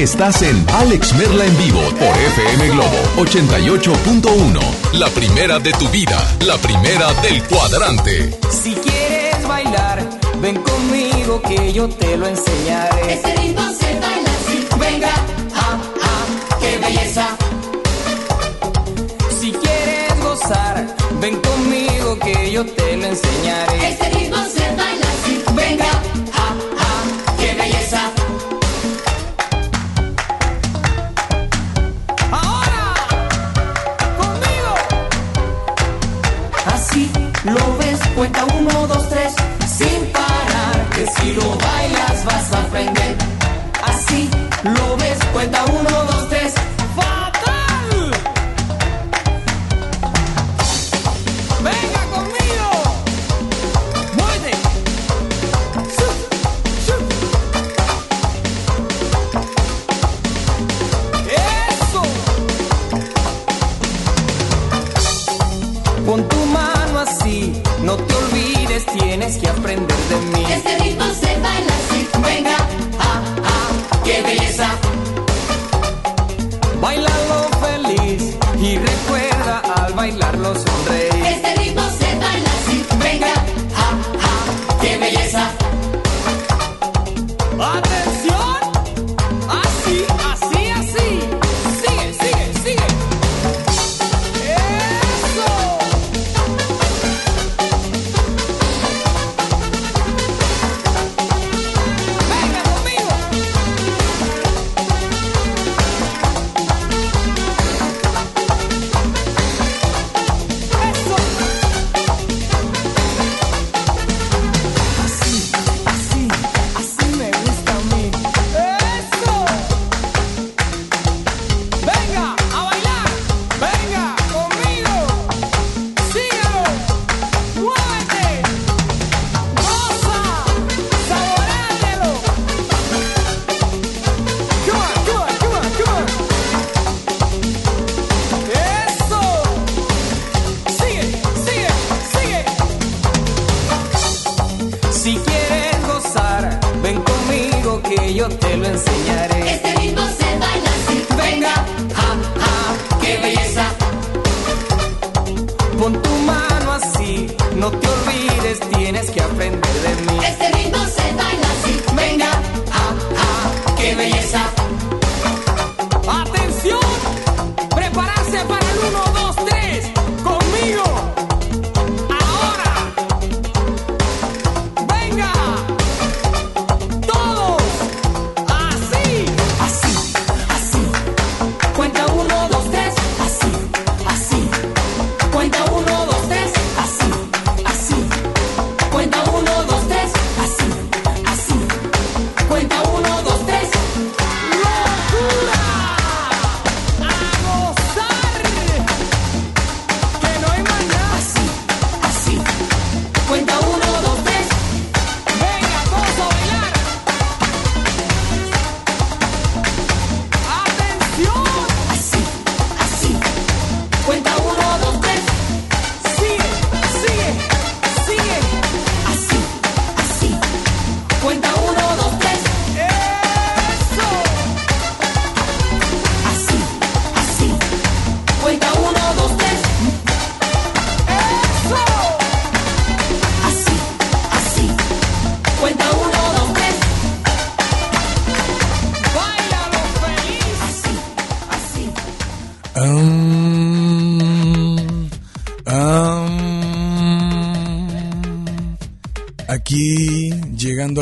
Estás en Alex Merla en vivo por FM Globo 88.1. La primera de tu vida, la primera del cuadrante. Si quieres bailar, ven conmigo que yo te lo enseñaré. Este ritmo se baila así. Venga, ah, ah, qué belleza. Si quieres gozar, ven conmigo que yo te lo enseñaré.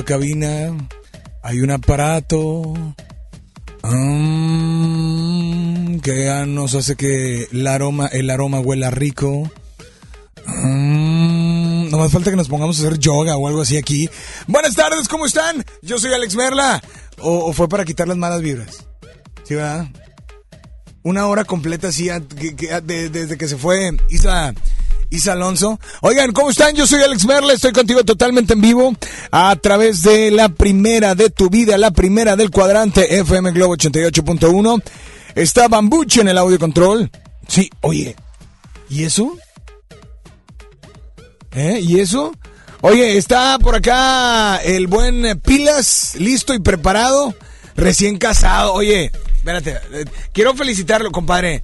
Cabina, hay un aparato um, que nos hace que el aroma, el aroma huela rico. Um, no más falta que nos pongamos a hacer yoga o algo así aquí. Buenas tardes, ¿cómo están? Yo soy Alex Merla. ¿O, fue para quitar las malas vibras? ¿Sí, verdad? una hora completa así desde que se fue Isa, Isa Alonso. Oigan, ¿cómo están? Yo soy Alex Merle, estoy contigo totalmente en vivo a través de la primera de tu vida, la primera del cuadrante FM Globo 88.1. Está Bambuche en el audio control. Sí, oye, ¿y eso? ¿Eh? ¿Y eso? Oye, está por acá el buen Pilas, listo y preparado, recién casado. Oye, espérate, eh, quiero felicitarlo, compadre.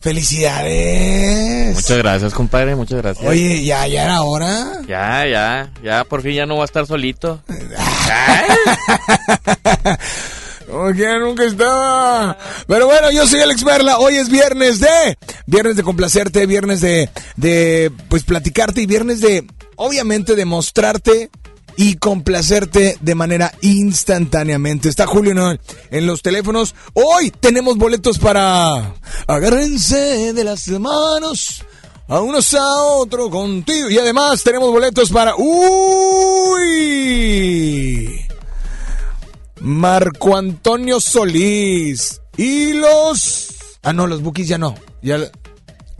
¡Felicidades! Muchas gracias, compadre, muchas gracias. Oye, ya, ya era hora. Ya, ya, ya, por fin ya no va a estar solito. Como que nunca estaba. Pero bueno, yo soy Alex Merla. Hoy es viernes de. Viernes de complacerte, viernes de. de pues platicarte y viernes de. Obviamente de mostrarte y complacerte de manera instantáneamente. Está Julio Noel en los teléfonos. Hoy tenemos boletos para. Agárrense de las manos. A unos a otro contigo. Y además tenemos boletos para. ¡Uy! Marco Antonio Solís. Y los. Ah, no, los bookies ya no. Ya.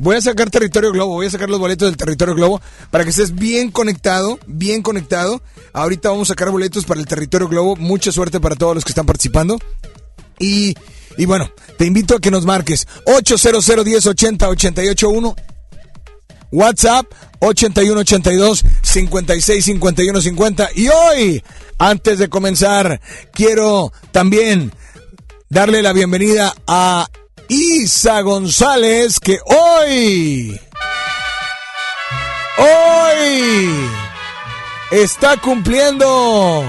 Voy a sacar Territorio Globo, voy a sacar los boletos del Territorio Globo para que estés bien conectado, bien conectado. Ahorita vamos a sacar boletos para el Territorio Globo. Mucha suerte para todos los que están participando. Y, y bueno, te invito a que nos marques 800 1080 881 WhatsApp 8182 56 51 50. Y hoy, antes de comenzar, quiero también darle la bienvenida a Isa González, que hoy, hoy está cumpliendo,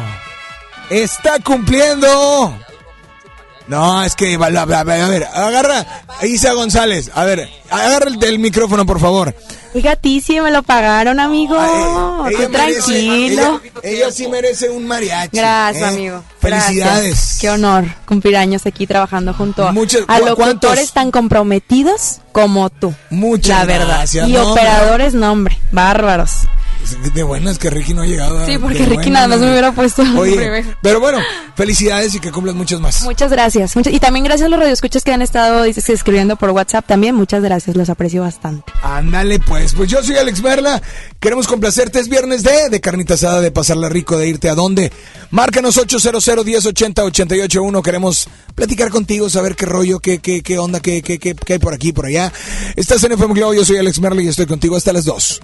está cumpliendo. No, es que, a ver, a ver, agarra, Isa González, a ver, agarra el, el micrófono, por favor. Oiga, me lo pagaron, amigo. Tú merece- tranquilo. ella, ella sí merece un mariachi. Gracias, ¿eh? amigo. Felicidades. Gracias. Qué honor cumplir años aquí trabajando junto a, Muchas- a ¿cu- locutores cuántos? tan comprometidos como tú. Muchas La verdad. gracias, Y no, operadores, no, hombre, bárbaros. De buenas que Ricky no ha llegado. Sí, de porque Ricky buenas, nada más me hubiera puesto Oye, pero bueno, felicidades y que cumplas muchos más. Muchas gracias. muchas- y también gracias a los radioescuchas que han estado dices, escribiendo por WhatsApp también. Muchas gracias, los aprecio bastante. Ándale, pues. Pues yo soy Alex Merla. Queremos complacerte. Es viernes de, de carnita asada, de pasarla rico, de irte a dónde. Márcanos 800 1080 881. Queremos platicar contigo, saber qué rollo, qué, qué, qué onda, qué, qué, qué, qué hay por aquí, por allá. Estás en FM Globo. Yo soy Alex Merla y estoy contigo hasta las 2.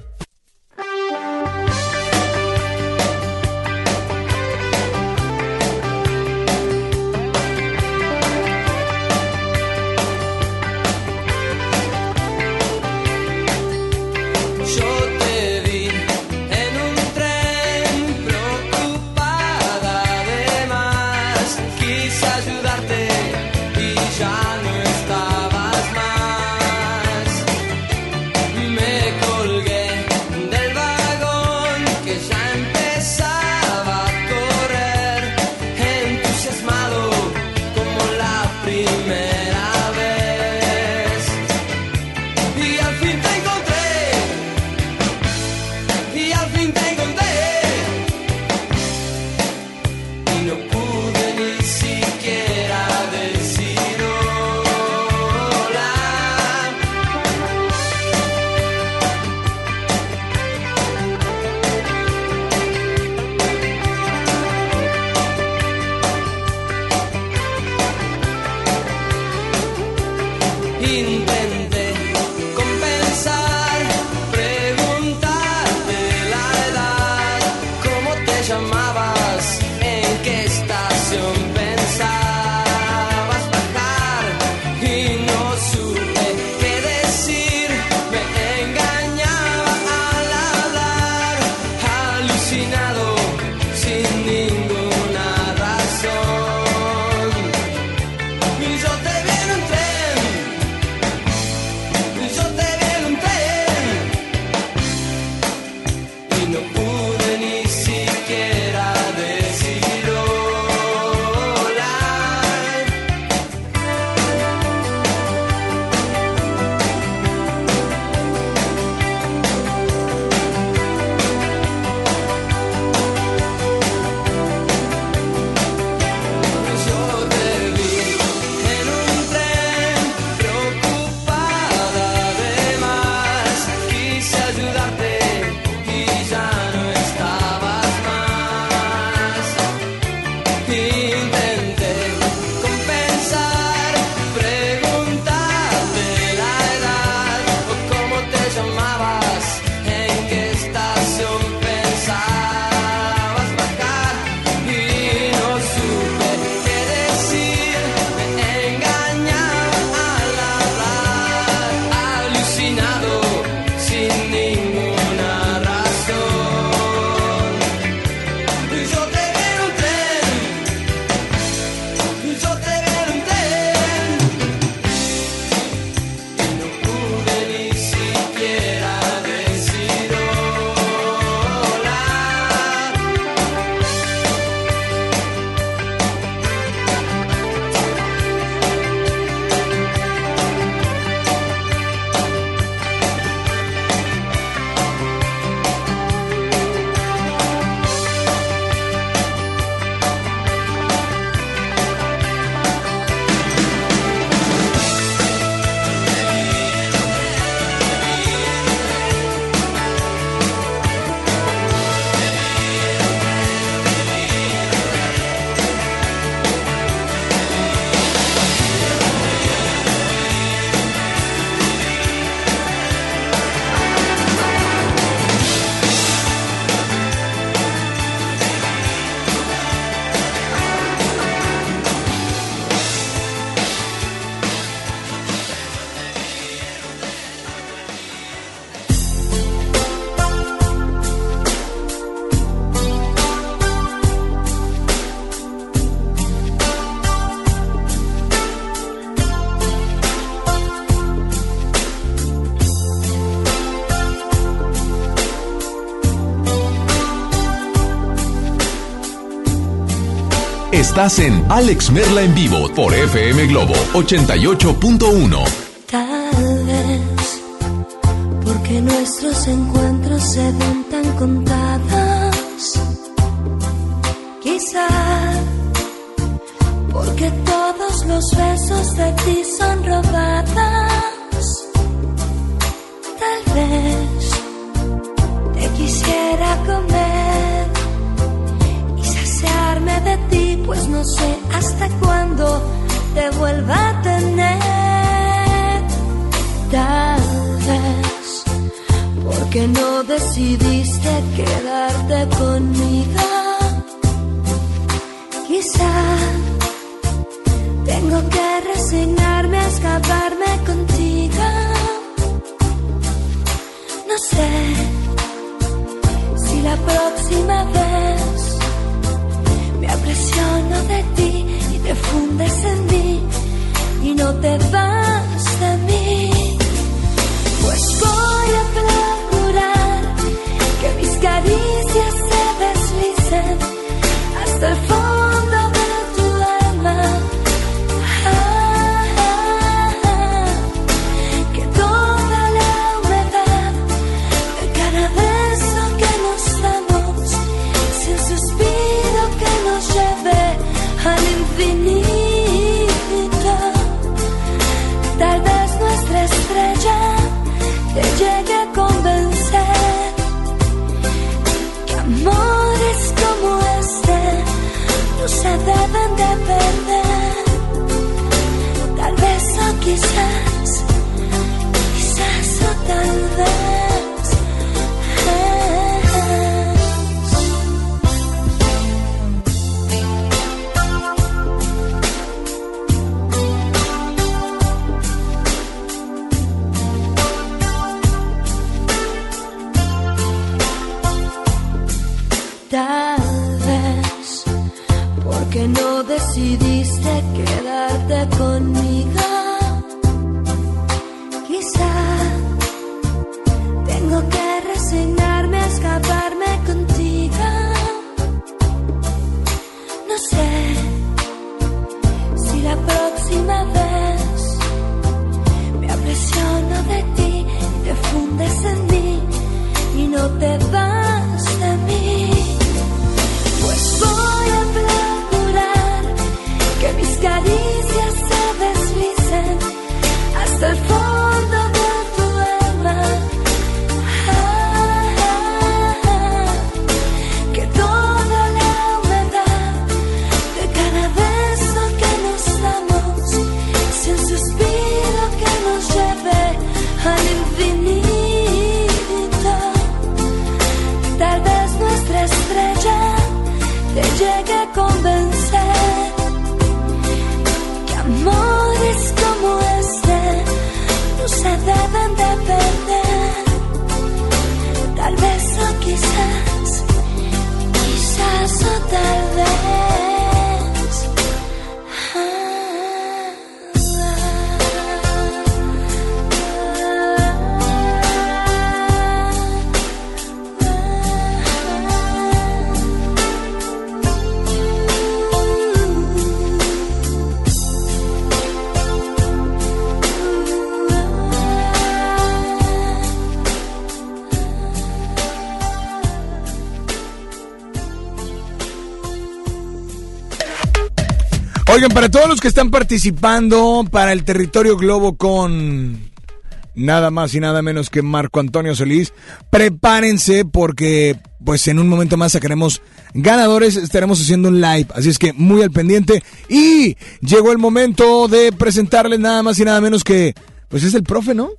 Estás en Alex Merla en vivo por FM Globo 88.1. Tal vez porque nuestros encuentros se ven tan contados. Quizá porque todos los besos de ti son robados. No sé hasta cuándo te vuelva a tener. Tal vez porque no decidiste quedarte conmigo. Quizá tengo que resignarme a escaparme contigo. No sé si la próxima vez me apresiono de ti y te fundes en mí y no te vas de mí. Pues voy a procurar que mis caricias Oigan, para todos los que están participando para el territorio globo con nada más y nada menos que Marco Antonio Solís, prepárense porque pues en un momento más sacaremos ganadores, estaremos haciendo un live, así es que muy al pendiente y llegó el momento de presentarles nada más y nada menos que pues es el profe, ¿no?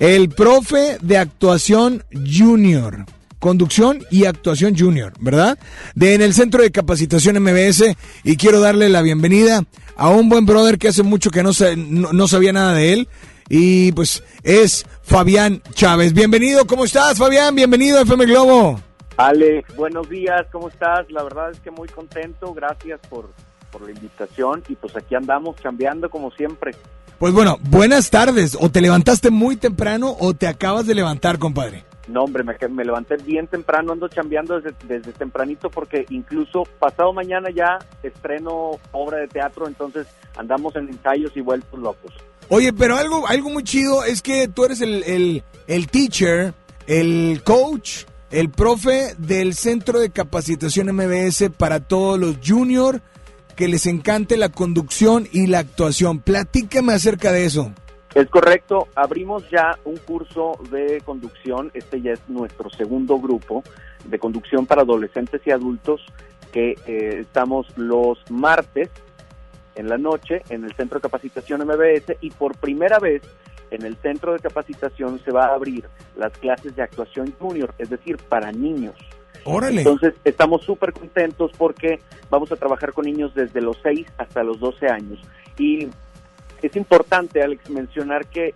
El profe de actuación junior. Conducción y actuación junior, ¿verdad? De en el Centro de Capacitación MBS y quiero darle la bienvenida a un buen brother que hace mucho que no, no, no sabía nada de él y pues es Fabián Chávez. Bienvenido, ¿cómo estás Fabián? Bienvenido a FM Globo. Alex, buenos días, ¿cómo estás? La verdad es que muy contento, gracias por, por la invitación y pues aquí andamos cambiando como siempre. Pues bueno, buenas tardes. O te levantaste muy temprano o te acabas de levantar, compadre. No, hombre, me, levanté bien temprano, ando chambeando desde, desde tempranito porque incluso pasado mañana ya estreno obra de teatro, entonces andamos en ensayos y vueltos locos. Oye, pero algo, algo muy chido es que tú eres el, el, el teacher, el coach, el profe del Centro de Capacitación MBS para todos los junior que les encante la conducción y la actuación. Platícame acerca de eso. Es correcto, abrimos ya un curso de conducción, este ya es nuestro segundo grupo de conducción para adolescentes y adultos que eh, estamos los martes en la noche en el Centro de Capacitación MBS y por primera vez en el Centro de Capacitación se va a abrir las clases de actuación junior, es decir, para niños. Órale. Entonces estamos súper contentos porque vamos a trabajar con niños desde los 6 hasta los 12 años. Y es importante, Alex, mencionar que,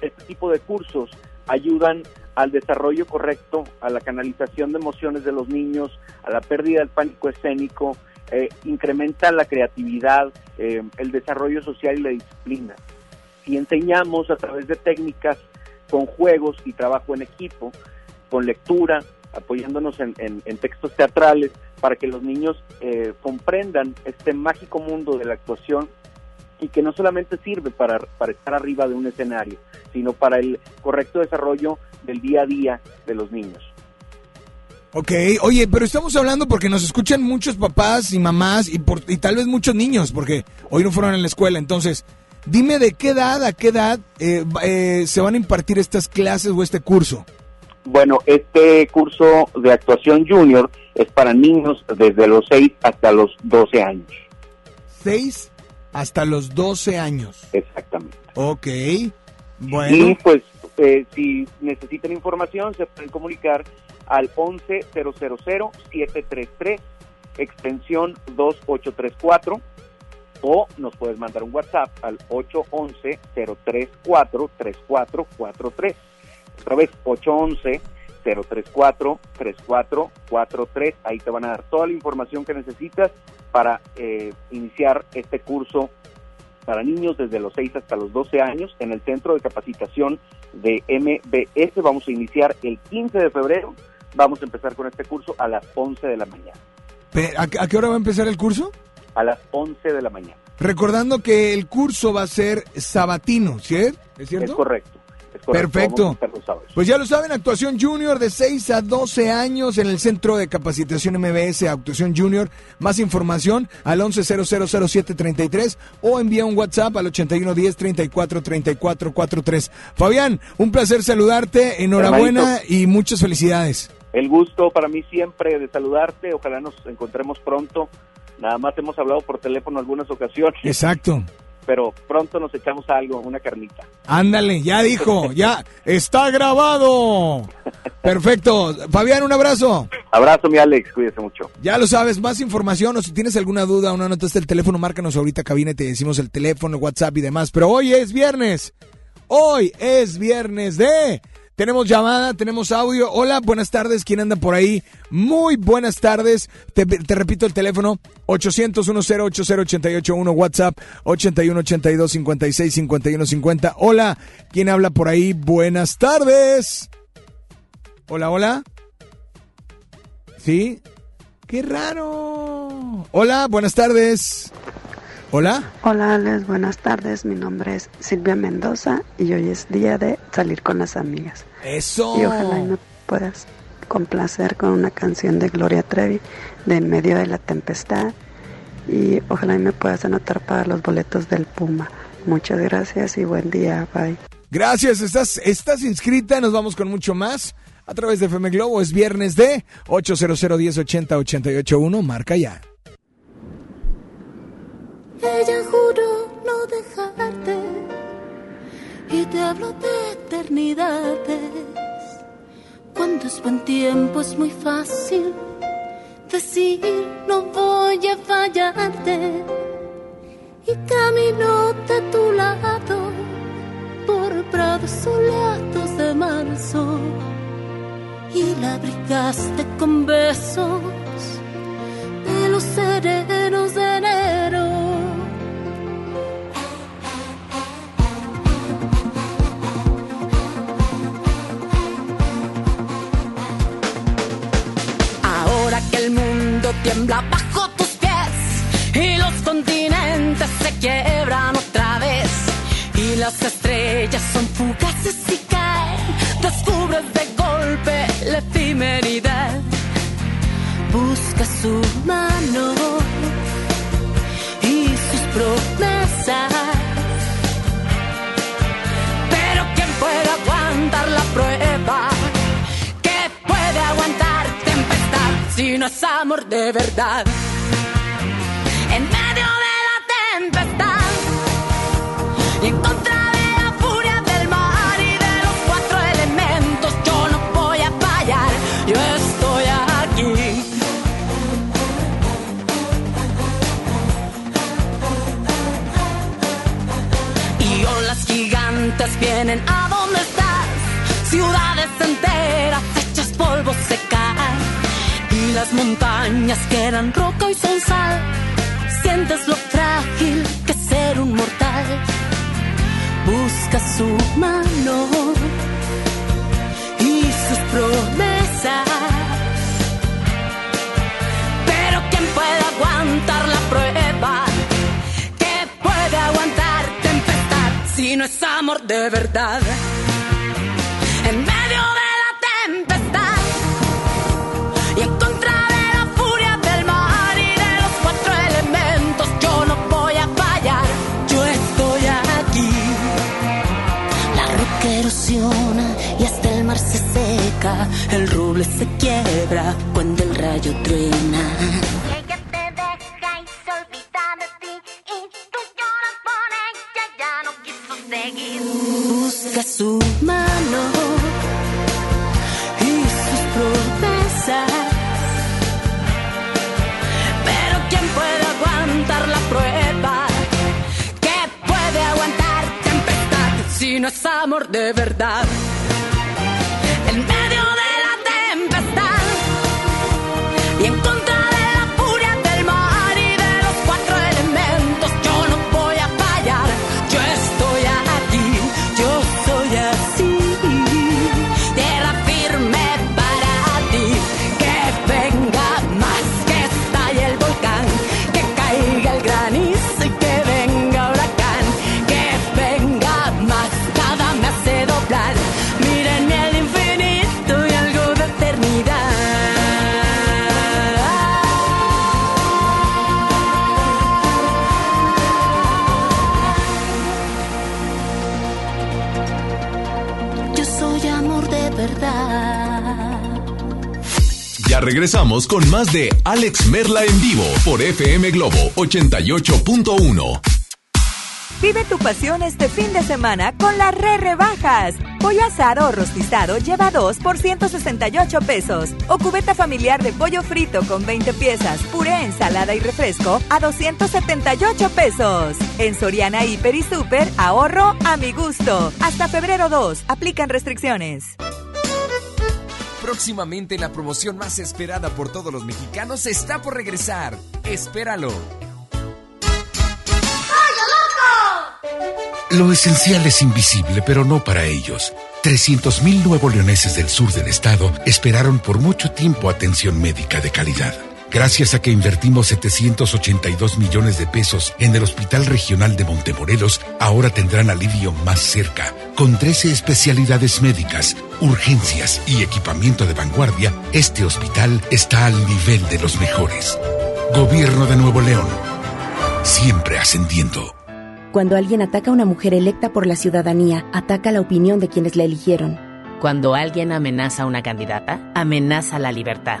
este tipo de cursos ayudan al desarrollo correcto, a la canalización de emociones de los niños, a la pérdida del pánico escénico, eh, incrementa la creatividad, eh, el desarrollo social y la disciplina. Y enseñamos a través de técnicas con juegos y trabajo en equipo, con lectura, apoyándonos en textos teatrales, para que los niños eh, comprendan este mágico mundo de la actuación y que no solamente sirve para, para estar arriba de un escenario, sino para el correcto desarrollo del día a día de los niños. Ok, oye, pero estamos hablando porque nos escuchan muchos papás y mamás y, por, y tal vez muchos niños, porque hoy no fueron a la escuela. Entonces, dime de qué edad a qué edad eh, eh, se van a impartir estas clases o este curso. Bueno, este curso de actuación junior es para niños desde los 6 hasta los 12 años. 6 hasta los 12 años. Exactamente. Ok, Y bueno. pues, eh, si necesitan información, se pueden comunicar al 11-000-733, extensión 2834, o nos puedes mandar un WhatsApp al 811-034-3443. Otra vez, 811-034-3443. Ahí te van a dar toda la información que necesitas para eh, iniciar este curso para niños desde los 6 hasta los 12 años en el Centro de Capacitación de MBS. Vamos a iniciar el 15 de febrero. Vamos a empezar con este curso a las 11 de la mañana. ¿A, qué- hora va a empezar el curso? A las 11 de la mañana. Recordando que el curso va a ser sabatino, ¿sí? ¿Es cierto? Es correcto. Correcto. Perfecto. Pues ya lo saben, actuación junior de 6 a 12 años en el Centro de Capacitación MBS Actuación Junior. Más información al 11000733 o envía un WhatsApp al 8110 34 34 43. Fabián, un placer saludarte, enhorabuena Hermanito. y muchas felicidades. El gusto para mí siempre de saludarte. Ojalá nos encontremos pronto. Nada más hemos hablado por teléfono algunas ocasiones, Exacto. Pero pronto nos echamos algo, una carnita. Ándale, ya dijo, ya está grabado. Perfecto. Fabián, un abrazo. Abrazo, mi Alex. Cuídese mucho. Ya lo sabes, más información o si tienes alguna duda o no anotaste el teléfono, márcanos ahorita cabina y te decimos el teléfono, WhatsApp y demás. Pero hoy es viernes. Hoy es viernes de... Tenemos llamada, tenemos audio. Hola, buenas tardes. ¿Quién anda por ahí? Muy buenas tardes. Te, repito el teléfono 800 881 WhatsApp 81 82 56 51 50. Hola, ¿quién habla por ahí? Buenas tardes. Hola, hola. ¿Sí? ¡Qué raro! Hola, buenas tardes. Hola. Hola Alex, buenas tardes. Mi nombre es Silvia Mendoza y hoy es día de salir con las amigas. Eso. Y ojalá y me puedas complacer con una canción de Gloria Trevi de En medio de la tempestad y ojalá y me puedas anotar para los boletos del Puma. Muchas gracias y buen día. Bye. Gracias, estás, estás inscrita, nos vamos con mucho más a través de FM Globo. Es viernes de 800 1080 881, marca ya. Ella juró no dejarte y te habló de eternidades. Cuando es buen tiempo es muy fácil decir no voy a fallarte. Y caminó de tu lado por prados soleados de marzo y la abrigaste con besos de los serenos de enero. Tiembla bajo tus pies y los continentes se quiebran otra vez y las estrellas son fugaces y caen. Descubres de golpe la efemeridad. Busca su mano y sus promesas. Si no es amor de verdad? En medio de la tempestad y en contra de la furia del mar y de los cuatro elementos, yo no voy a fallar, yo estoy aquí. Y olas gigantes vienen a donde estás. Ciudades enteras Las montañas quedan roca y son sal. Sientes lo frágil que ser un mortal. Busca su mano y sus promesas. Pero ¿quién puede aguantar la prueba? ¿Qué puede aguantar tempestad si no es amor de verdad? El roble se quiebra cuando el rayo truena. Con más de Alex Merla en vivo por FM Globo 88.1. Vive tu pasión este fin de semana con las re rebajas. Pollo asado o rostizado lleva 2 por 168 pesos. O cubeta familiar de pollo frito con 20 piezas, puré, ensalada y refresco a 278 pesos. En Soriana Hiper y Super, ahorro a mi gusto. Hasta febrero 2, aplican restricciones. Próximamente la promoción más esperada por todos los mexicanos está por regresar. Espéralo. Lo esencial es invisible, pero no para ellos. 300.000 nuevo leoneses del sur del estado esperaron por mucho tiempo atención médica de calidad. Gracias a que invertimos 782 millones de pesos en el Hospital Regional de Montemorelos, ahora tendrán alivio más cerca. Con 13 especialidades médicas, urgencias y equipamiento de vanguardia, este hospital está al nivel de los mejores. Gobierno de Nuevo León. Siempre ascendiendo. Cuando alguien ataca a una mujer electa por la ciudadanía, ataca la opinión de quienes la eligieron. Cuando alguien amenaza a una candidata, amenaza la libertad.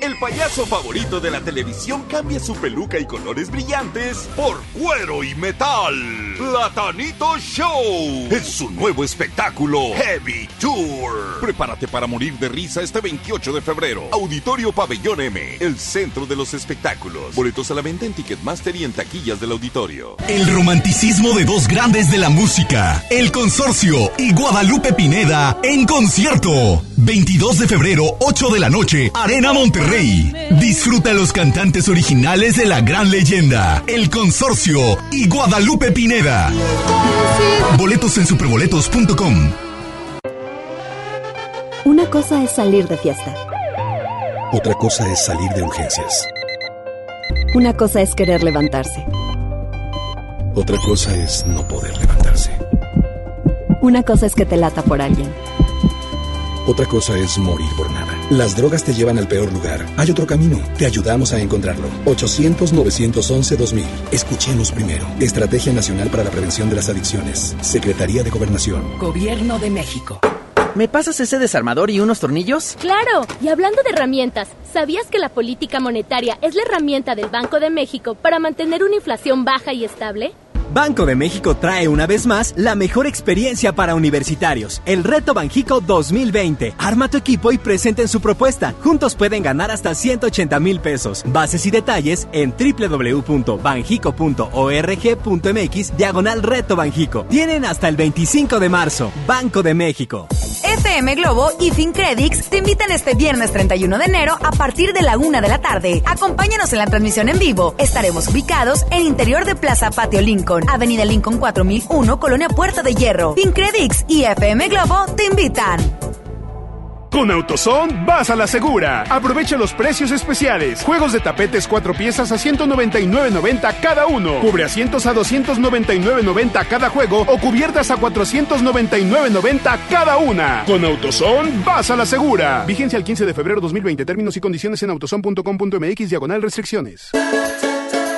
El payaso favorito de la televisión cambia su peluca y colores brillantes por cuero y metal. Platanito Show es su nuevo espectáculo Heavy Tour. Prepárate para morir de risa este 28 de febrero. Auditorio Pabellón M, el centro de los espectáculos. Boletos a la venta en Ticketmaster y en taquillas del auditorio. El romanticismo de dos grandes de la música, El Consorcio y Guadalupe Pineda en concierto. 22 de febrero, 8 de la noche, Arena Monterrey. Disfruta los cantantes originales de la gran leyenda, El Consorcio y Guadalupe Pineda. Boletos en superboletos.com. Una cosa es salir de fiesta. Otra cosa es salir de urgencias. Una cosa es querer levantarse. Otra cosa es no poder levantarse. Una cosa es que te lata por alguien. Otra cosa es morir por nada. Las drogas te llevan al peor lugar. Hay otro camino. Te ayudamos a encontrarlo. 800-911-2000. Escuchemos primero. Estrategia Nacional para la Prevención de las Adicciones. Secretaría de Gobernación. Gobierno de México. ¿Me pasas ese desarmador y unos tornillos? Claro, y hablando de herramientas, ¿sabías que la política monetaria es la herramienta del Banco de México para mantener una inflación baja y estable? Banco de México trae una vez más la mejor experiencia para universitarios, el Reto Banjico 2020. Arma tu equipo y presenten su propuesta. Juntos pueden ganar hasta 180 mil pesos. Bases y detalles en www.banjico.org.mx diagonal Reto Banjico. Tienen hasta el 25 de marzo. Banco de México. FM Globo y FinCredits te invitan este viernes 31 de enero a partir de la una de la tarde. Acompáñanos en la transmisión en vivo. Estaremos ubicados en interior de Plaza Patio Lincoln, Avenida Lincoln 4001, Colonia Puerta de Hierro. FinCredits y FM Globo te invitan. Con AutoZone vas a la segura. Aprovecha los precios especiales. Juegos de tapetes cuatro piezas a 199.90 cada uno. Cubre asientos a 299.90 cada juego o cubiertas a 499.90 cada una. Con AutoZone vas a la segura. Vigencia el 15 de febrero 2020. Términos y condiciones en autozone.com.mx diagonal restricciones.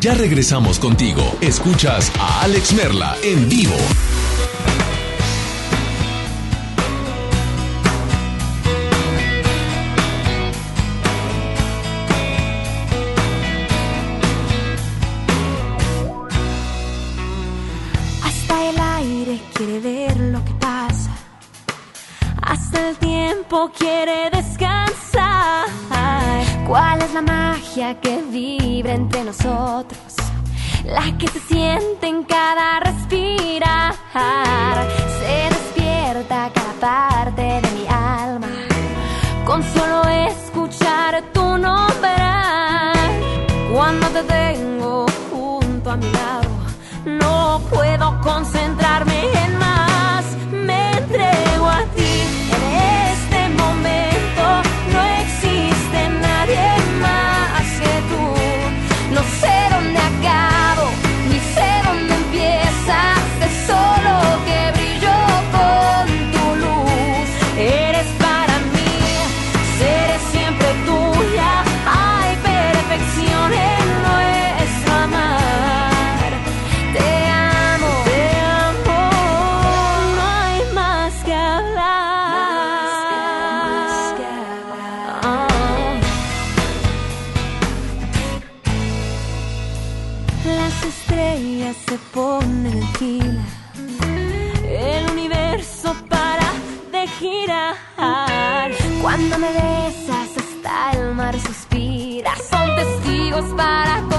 Ya regresamos contigo. Escuchas a Alex Merla en vivo. Hasta el aire quiere ver lo que pasa. Hasta el tiempo quiere descansar. ¿Cuál es la magia que vibra entre nosotros? La que se siente en cada respirar. Se despierta cada parte de mi alma. Con solo escuchar tu nombre. Cuando te tengo junto a mi lado. No puedo concentrarme para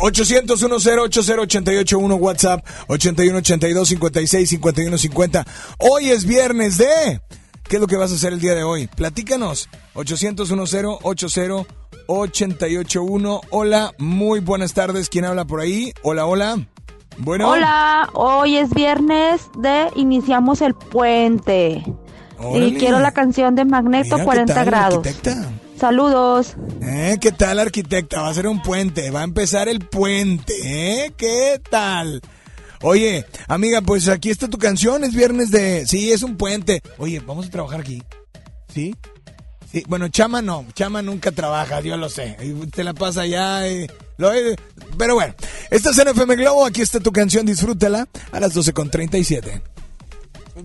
800 80881 WhatsApp 81 82 56 51 50. Hoy es viernes de ¿Qué es lo que vas a hacer el día de hoy? Platícanos. 800 80 881 Hola, muy buenas tardes. ¿Quién habla por ahí? Hola, hola. Bueno. Hola, hoy es viernes de Iniciamos el Puente. Órale. Y quiero la canción de Magneto Mira, ¿qué 40 tal, grados. arquitecta? Saludos. ¿Eh? ¿Qué tal, arquitecta? Va a ser un puente, va a empezar el puente, ¿eh? ¿Qué tal? Oye, amiga, pues aquí está tu canción, es viernes de... Sí, es un puente. Oye, vamos a trabajar aquí. ¿Sí? Sí, bueno, Chama no, Chama nunca trabaja, yo lo sé. Te la pasa allá y... lo- eh, pero bueno, esta es en FM Globo, aquí está tu canción, disfrútala a las 12.37. Luz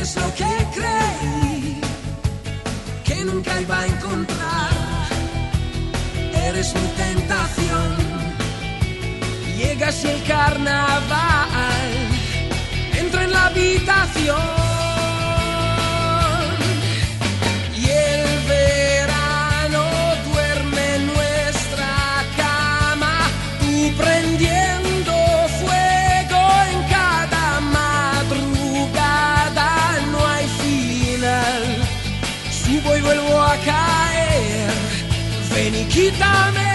Eres lo que creí que nunca iba a encontrar. Eres mi tentación. Llegas y el carnaval entra en la habitación. Quítame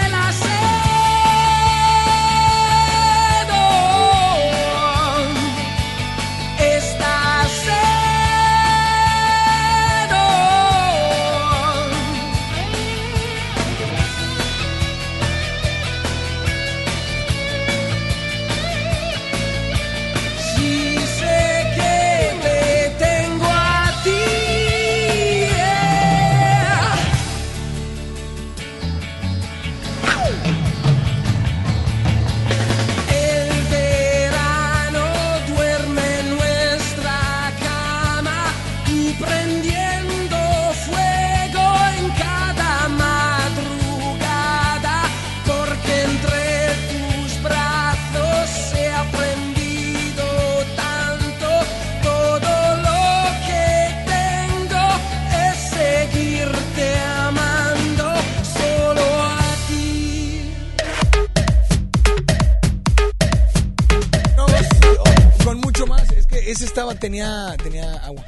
tenía, tenía agua.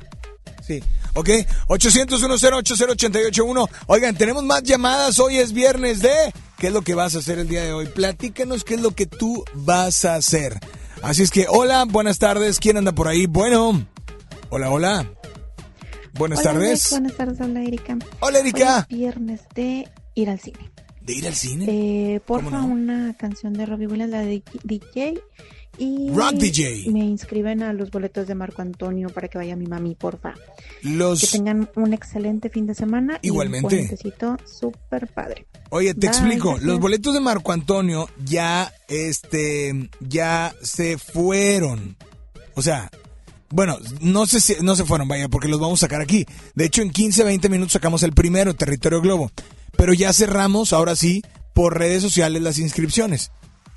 Sí. Ok. 800-1080-881. Oigan, tenemos más llamadas. Hoy es viernes de. ¿Qué es lo que vas a hacer el día de hoy? Platícanos qué es lo que tú vas a hacer. Así es que, hola, buenas tardes. ¿Quién anda por ahí? Bueno. Hola, hola. Buenas Hola, tardes. Alex, buenas tardes, hola Erika. Hola, Erika. Hoy es viernes de ir al cine. ¿De ir al cine? Eh, porfa, una canción de Robbie Williams, la de DJ. Y Rock DJ. Me inscriben a los boletos de Marco Antonio para que vaya mi mami, porfa. Los... Que tengan un excelente fin de semana. Igualmente. Y un puentecito súper padre. Oye, te Bye, explico, gracias. los boletos de Marco Antonio ya, este, ya se fueron. O sea, bueno, no sé si, no se fueron, vaya, porque los vamos a sacar aquí. De hecho, en 15, 20 minutos sacamos el primero, Territorio Globo. Pero ya cerramos, ahora sí, por redes sociales las inscripciones.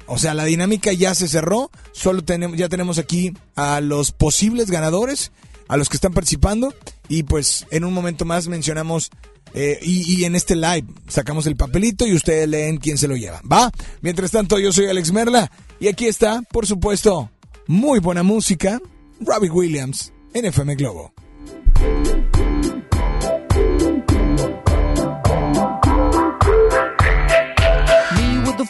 O sea, la dinámica ya se cerró, solo tenemos, ya tenemos aquí a los posibles ganadores, a los que están participando, y pues en un momento más mencionamos, eh, y, y en este live sacamos el papelito y ustedes leen quién se lo lleva, ¿va? Mientras tanto, yo soy Alex Merla, y aquí está, por supuesto, muy buena música, Robbie Williams, en FM Globo.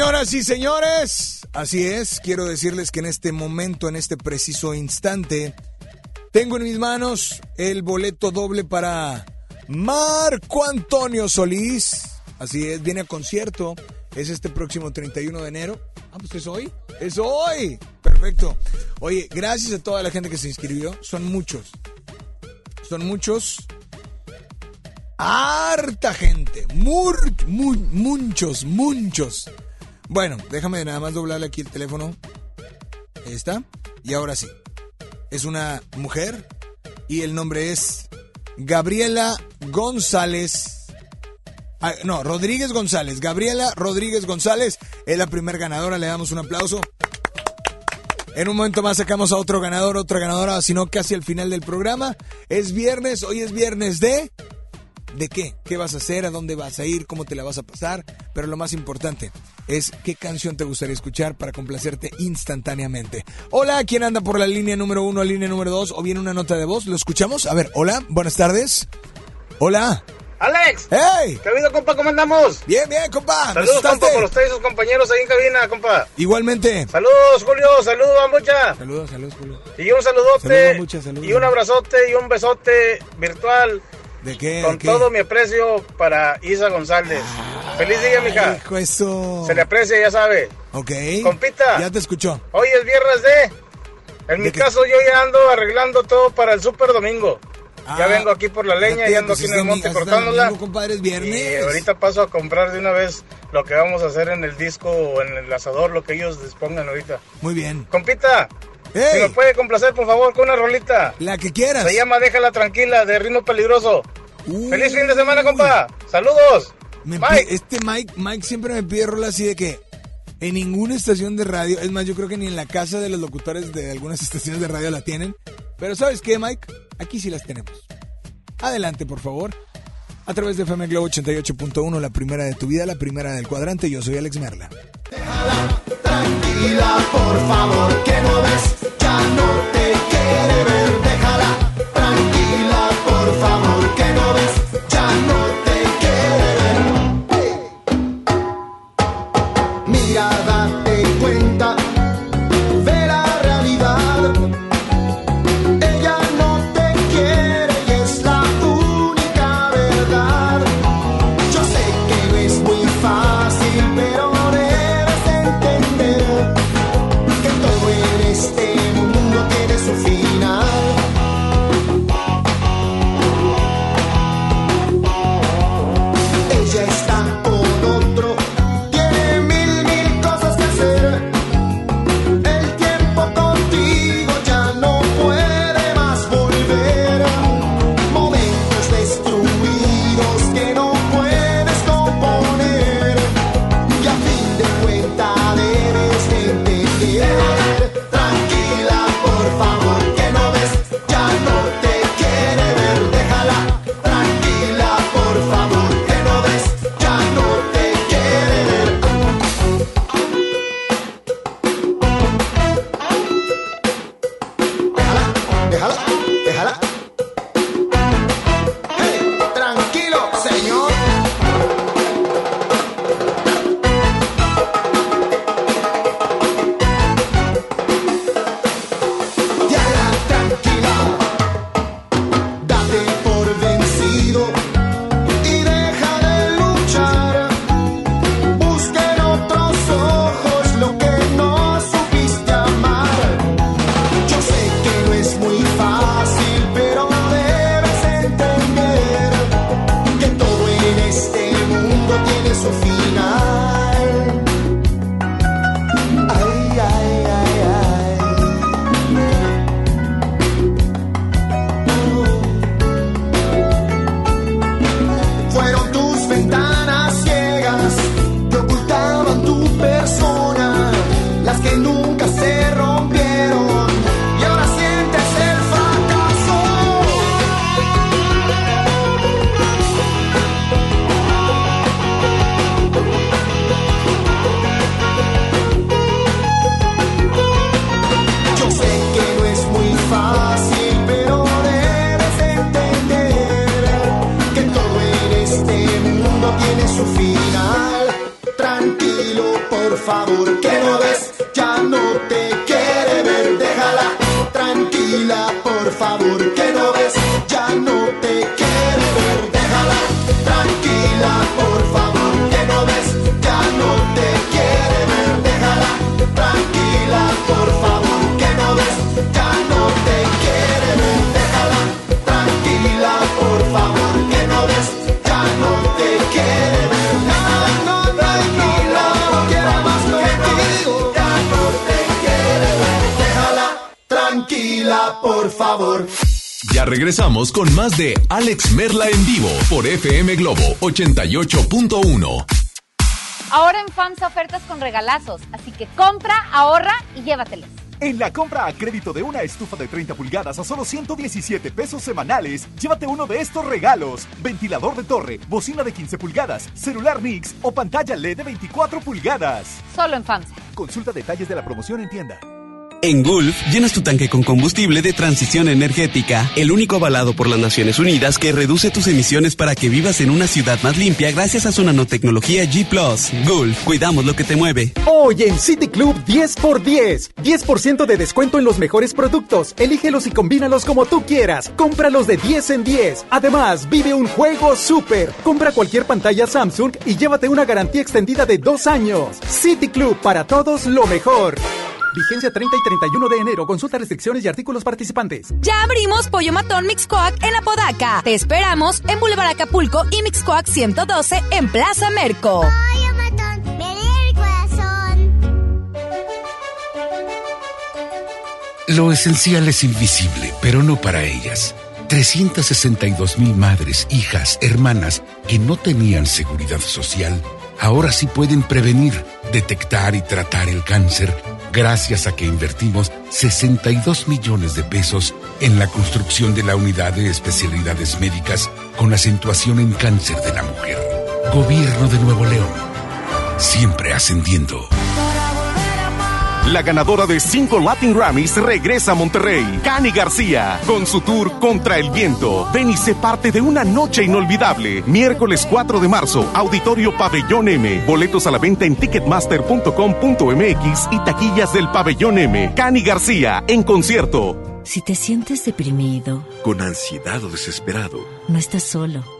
Señoras y señores, así es, quiero decirles que en este momento, en este preciso instante, tengo en mis manos el boleto doble para Marco Antonio Solís. Así es, viene a concierto, es este próximo 31 de enero. Ah, pues es hoy, es hoy. Perfecto. Oye, gracias a toda la gente que se inscribió, son muchos. Son muchos. Harta gente, mur, mu- muchos, muchos. Bueno, déjame nada más doblarle aquí el teléfono. Ahí está. Y ahora sí. Es una mujer y el nombre es Gabriela González. Ah, no, Rodríguez González. Gabriela Rodríguez González es la primer ganadora. Le damos un aplauso. En un momento más sacamos a otro ganador, otra ganadora, sino casi al final del programa. Es viernes, hoy es viernes de... ¿De qué? ¿Qué vas a hacer? ¿A dónde vas a ir? ¿Cómo te la vas a pasar? Pero lo más importante es qué canción te gustaría escuchar para complacerte instantáneamente. Hola, ¿quién anda por la línea número uno, línea número dos? ¿O viene una nota de voz? ¿Lo escuchamos? A ver, hola, buenas tardes. Hola. Alex. ¡Hey! ¿Qué ha habido, compa? ¿Cómo andamos? Bien, bien, compa. ¿Me Saludos, compa, por usted y sus compañeros ahí en cabina, compa. Igualmente. Saludos, Julio. Saludos, Bambucha. Saludos, saludos, Julio. Y un saludote. Saludos, Bambucha, saludos. Y un abrazote y un besote virtual. ¿De qué? Con ¿De qué? todo mi aprecio para Isa González. Feliz día, mija. Hijo, eso. Se le aprecia, ya sabe. Ok. Compita. Ya te escuchó. Hoy es viernes de. En mi caso, yo ya ando arreglando todo para el super domingo. ya Ah, vengo aquí por la leña, ya ando aquí en el monte cortándola. domingo, compadre, es viernes. Y ahorita paso a comprar de una vez lo que vamos a hacer en el disco o en el asador, lo que ellos dispongan ahorita. Muy bien. Compita, Ey. si me puede complacer, por favor, con una rolita. La que quieras. Se llama Déjala Tranquila, de ritmo peligroso. Feliz fin de semana, compa. Saludos. Me pi- este Mike, Mike siempre me pide rola así de que en ninguna estación de radio, es más, yo creo que ni en la casa de los locutores de algunas estaciones de radio la tienen. Pero ¿sabes qué, Mike? Aquí sí las tenemos. Adelante, por favor. A través de FM Globo 88.1, la primera de tu vida, la primera del cuadrante. Yo soy Alex Merla. Tranquila, por favor, que no ves, ya no te quiere ver. Favor. Ya regresamos con más de Alex Merla en vivo por FM Globo 88.1. Ahora en FAMSA ofertas con regalazos, así que compra, ahorra y llévatelos. En la compra a crédito de una estufa de 30 pulgadas a solo 117 pesos semanales, llévate uno de estos regalos: ventilador de torre, bocina de 15 pulgadas, celular Mix o pantalla LED de 24 pulgadas. Solo en FAMSA. Consulta detalles de la promoción en tienda. En Gulf, llenas tu tanque con combustible de transición energética, el único avalado por las Naciones Unidas que reduce tus emisiones para que vivas en una ciudad más limpia gracias a su nanotecnología G ⁇ Gulf, cuidamos lo que te mueve. Hoy en City Club 10x10. 10% de descuento en los mejores productos. Elígelos y combínalos como tú quieras. Cómpralos de 10 en 10. Además, vive un juego súper. Compra cualquier pantalla Samsung y llévate una garantía extendida de dos años. City Club, para todos lo mejor. Vigencia 30 y 31 de enero. Consulta restricciones y artículos participantes. Ya abrimos Pollo Matón Mixcoac en Apodaca. Te esperamos en Boulevard Acapulco y Mixcoac 112 en Plaza Merco. Pollo matón, el corazón. Lo esencial es invisible, pero no para ellas. 362 mil madres, hijas, hermanas que no tenían seguridad social, ahora sí pueden prevenir, detectar y tratar el cáncer gracias a que invertimos 62 millones de pesos en la construcción de la unidad de especialidades médicas con acentuación en cáncer de la mujer. Gobierno de Nuevo León. Siempre ascendiendo. La ganadora de cinco Latin Grammys regresa a Monterrey, Cani García, con su tour Contra el Viento. Ven y sé parte de una noche inolvidable. Miércoles 4 de marzo, Auditorio Pabellón M. Boletos a la venta en ticketmaster.com.mx y taquillas del Pabellón M. Cani García, en concierto. Si te sientes deprimido, Con ansiedad o desesperado, no estás solo.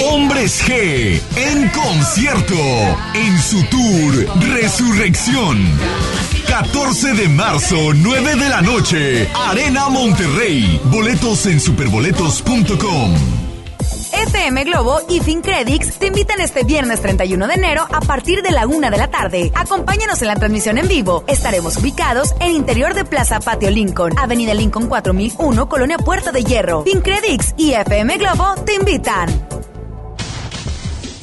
Hombres G en concierto en su tour Resurrección. 14 de marzo, 9 de la noche, Arena Monterrey. Boletos en superboletos.com. FM Globo y FinCredits te invitan este viernes 31 de enero a partir de la una de la tarde. Acompáñanos en la transmisión en vivo. Estaremos ubicados en interior de Plaza Patio Lincoln, Avenida Lincoln 4001, Colonia Puerta de Hierro. FinCredits y FM Globo te invitan.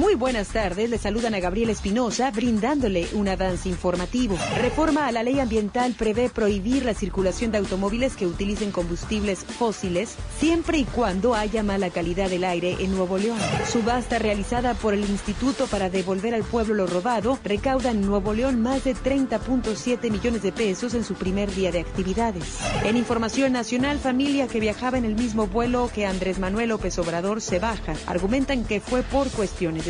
Muy buenas tardes, le saludan a Gabriel Espinosa brindándole un avance informativo. Reforma a la ley ambiental prevé prohibir la circulación de automóviles que utilicen combustibles fósiles siempre y cuando haya mala calidad del aire en Nuevo León. Subasta realizada por el Instituto para devolver al pueblo lo robado recauda en Nuevo León más de 30.7 millones de pesos en su primer día de actividades. En información nacional, familia que viajaba en el mismo vuelo que Andrés Manuel López Obrador se baja. Argumentan que fue por cuestiones de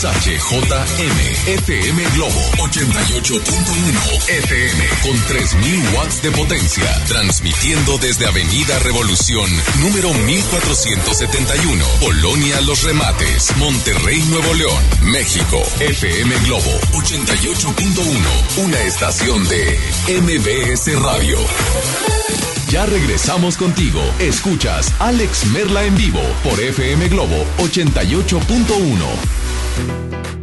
XHJM, FM Globo 88.1 FM con 3000 watts de potencia, transmitiendo desde Avenida Revolución, número 1471, Polonia Los Remates, Monterrey, Nuevo León, México. FM Globo 88.1, una estación de MBS Radio. Ya regresamos contigo. Escuchas Alex Merla en vivo por FM Globo 88.1. Debe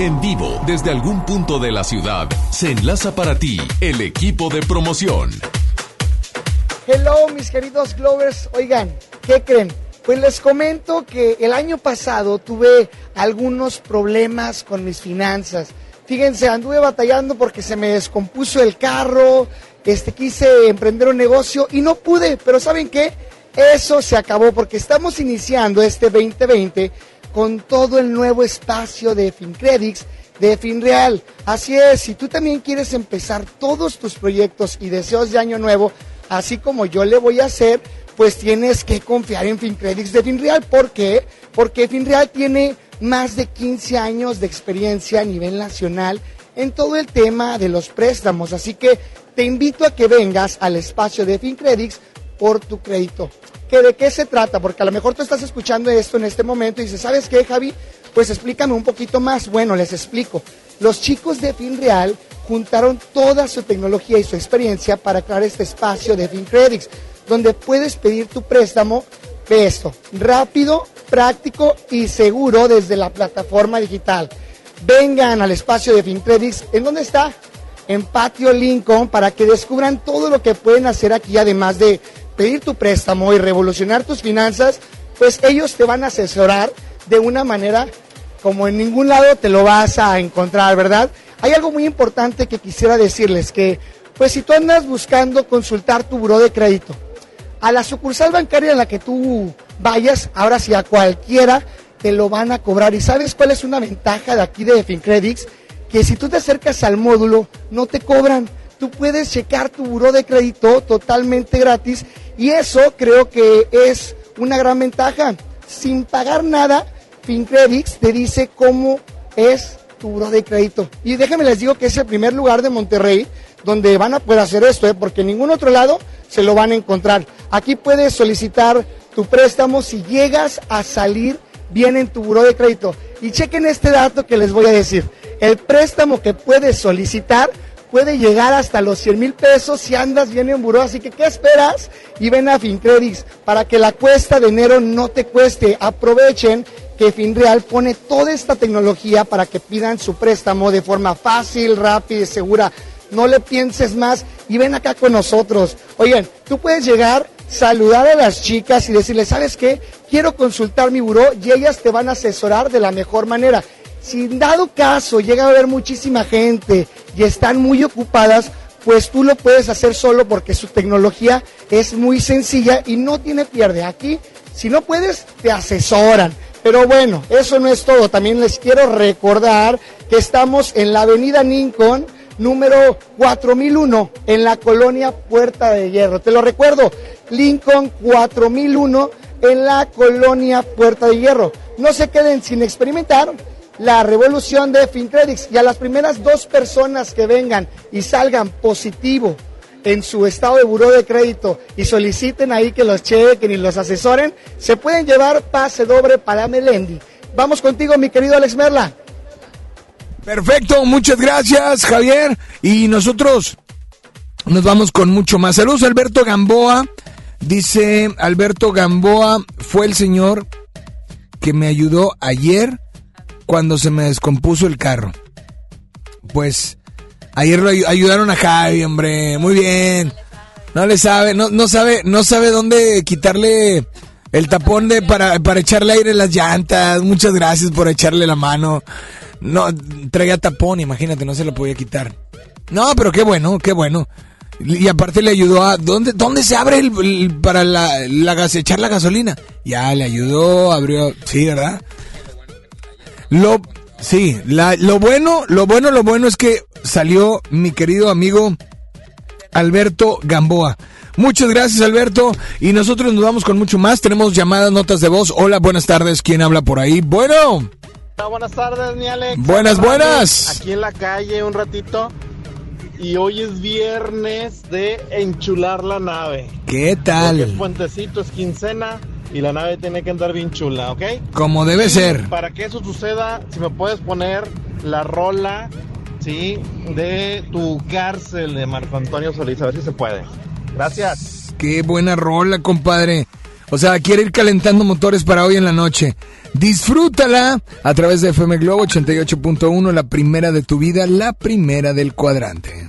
en vivo, desde algún punto de la ciudad, se enlaza para ti el equipo de promoción. Hello, mis queridos Glovers. Oigan, ¿qué creen? Pues les comento que el año pasado tuve algunos problemas con mis finanzas. Fíjense, anduve batallando porque se me descompuso el carro, este, quise emprender un negocio y no pude, pero ¿saben qué? Eso se acabó porque estamos iniciando este 2020 con todo el nuevo espacio de FinCredits, de FinReal. Así es, si tú también quieres empezar todos tus proyectos y deseos de año nuevo, así como yo le voy a hacer, pues tienes que confiar en FinCredits de FinReal. ¿Por qué? Porque FinReal tiene más de 15 años de experiencia a nivel nacional en todo el tema de los préstamos. Así que te invito a que vengas al espacio de FinCredits por tu crédito. Que de qué se trata, porque a lo mejor tú estás escuchando esto en este momento y dices, ¿sabes qué, Javi? Pues explícame un poquito más. Bueno, les explico. Los chicos de FinReal juntaron toda su tecnología y su experiencia para crear este espacio de FinCredits, donde puedes pedir tu préstamo, ve esto, rápido, práctico y seguro desde la plataforma digital. Vengan al espacio de FinCredits, ¿en dónde está? En Patio Lincoln, para que descubran todo lo que pueden hacer aquí, además de pedir tu préstamo y revolucionar tus finanzas, pues ellos te van a asesorar de una manera como en ningún lado te lo vas a encontrar, ¿verdad? Hay algo muy importante que quisiera decirles, que pues si tú andas buscando consultar tu buró de crédito, a la sucursal bancaria en la que tú vayas, ahora sí a cualquiera, te lo van a cobrar. ¿Y sabes cuál es una ventaja de aquí de FinCredits? Que si tú te acercas al módulo, no te cobran. Tú puedes checar tu buró de crédito totalmente gratis y eso creo que es una gran ventaja. Sin pagar nada, FinCredits te dice cómo es tu buró de crédito. Y déjenme les digo que es el primer lugar de Monterrey donde van a poder hacer esto, ¿eh? porque en ningún otro lado se lo van a encontrar. Aquí puedes solicitar tu préstamo si llegas a salir bien en tu buró de crédito. Y chequen este dato que les voy a decir. El préstamo que puedes solicitar puede llegar hasta los 100 mil pesos si andas bien en buró. Así que, ¿qué esperas? Y ven a FinCredits para que la cuesta de enero no te cueste. Aprovechen que FinReal pone toda esta tecnología para que pidan su préstamo de forma fácil, rápida y segura. No le pienses más y ven acá con nosotros. Oigan, tú puedes llegar, saludar a las chicas y decirles, ¿sabes qué? Quiero consultar mi buró y ellas te van a asesorar de la mejor manera. Si dado caso llega a haber muchísima gente y están muy ocupadas, pues tú lo puedes hacer solo porque su tecnología es muy sencilla y no tiene pierde. Aquí, si no puedes, te asesoran. Pero bueno, eso no es todo. También les quiero recordar que estamos en la avenida Lincoln, número 4001, en la colonia Puerta de Hierro. Te lo recuerdo, Lincoln 4001, en la colonia Puerta de Hierro. No se queden sin experimentar la revolución de FinCredits y a las primeras dos personas que vengan y salgan positivo en su estado de buró de crédito y soliciten ahí que los chequen y los asesoren, se pueden llevar pase doble para Melendi. Vamos contigo, mi querido Alex Merla. Perfecto, muchas gracias, Javier. Y nosotros nos vamos con mucho más. Saludos, Alberto Gamboa. Dice Alberto Gamboa, fue el señor que me ayudó ayer cuando se me descompuso el carro. Pues Ayer lo ayudaron a Javi, hombre. Muy bien. No le sabe, no, no sabe, no sabe dónde quitarle el tapón de para, para echarle aire en las llantas. Muchas gracias por echarle la mano. No, traía tapón, imagínate, no se lo podía quitar. No, pero qué bueno, qué bueno. Y aparte le ayudó a... ¿Dónde, dónde se abre el, para la, la echar la gasolina? Ya, le ayudó, abrió... Sí, ¿verdad? Lo, Sí, lo bueno, lo bueno, lo bueno es que salió mi querido amigo Alberto Gamboa. Muchas gracias Alberto y nosotros nos vamos con mucho más. Tenemos llamadas, notas de voz. Hola, buenas tardes. ¿Quién habla por ahí? Bueno. buenas tardes, mi Alex. Buenas, buenas. Aquí en la calle un ratito. Y hoy es viernes de enchular la nave. ¿Qué tal? Porque puentecito, es quincena y la nave tiene que andar bien chula, ¿ok? Como debe ser. Para que eso suceda, si me puedes poner la rola, ¿sí? De tu cárcel de Marco Antonio Solís, a ver si se puede. Gracias. Qué buena rola, compadre. O sea, quiere ir calentando motores para hoy en la noche. Disfrútala a través de FM Globo 88.1, la primera de tu vida, la primera del cuadrante.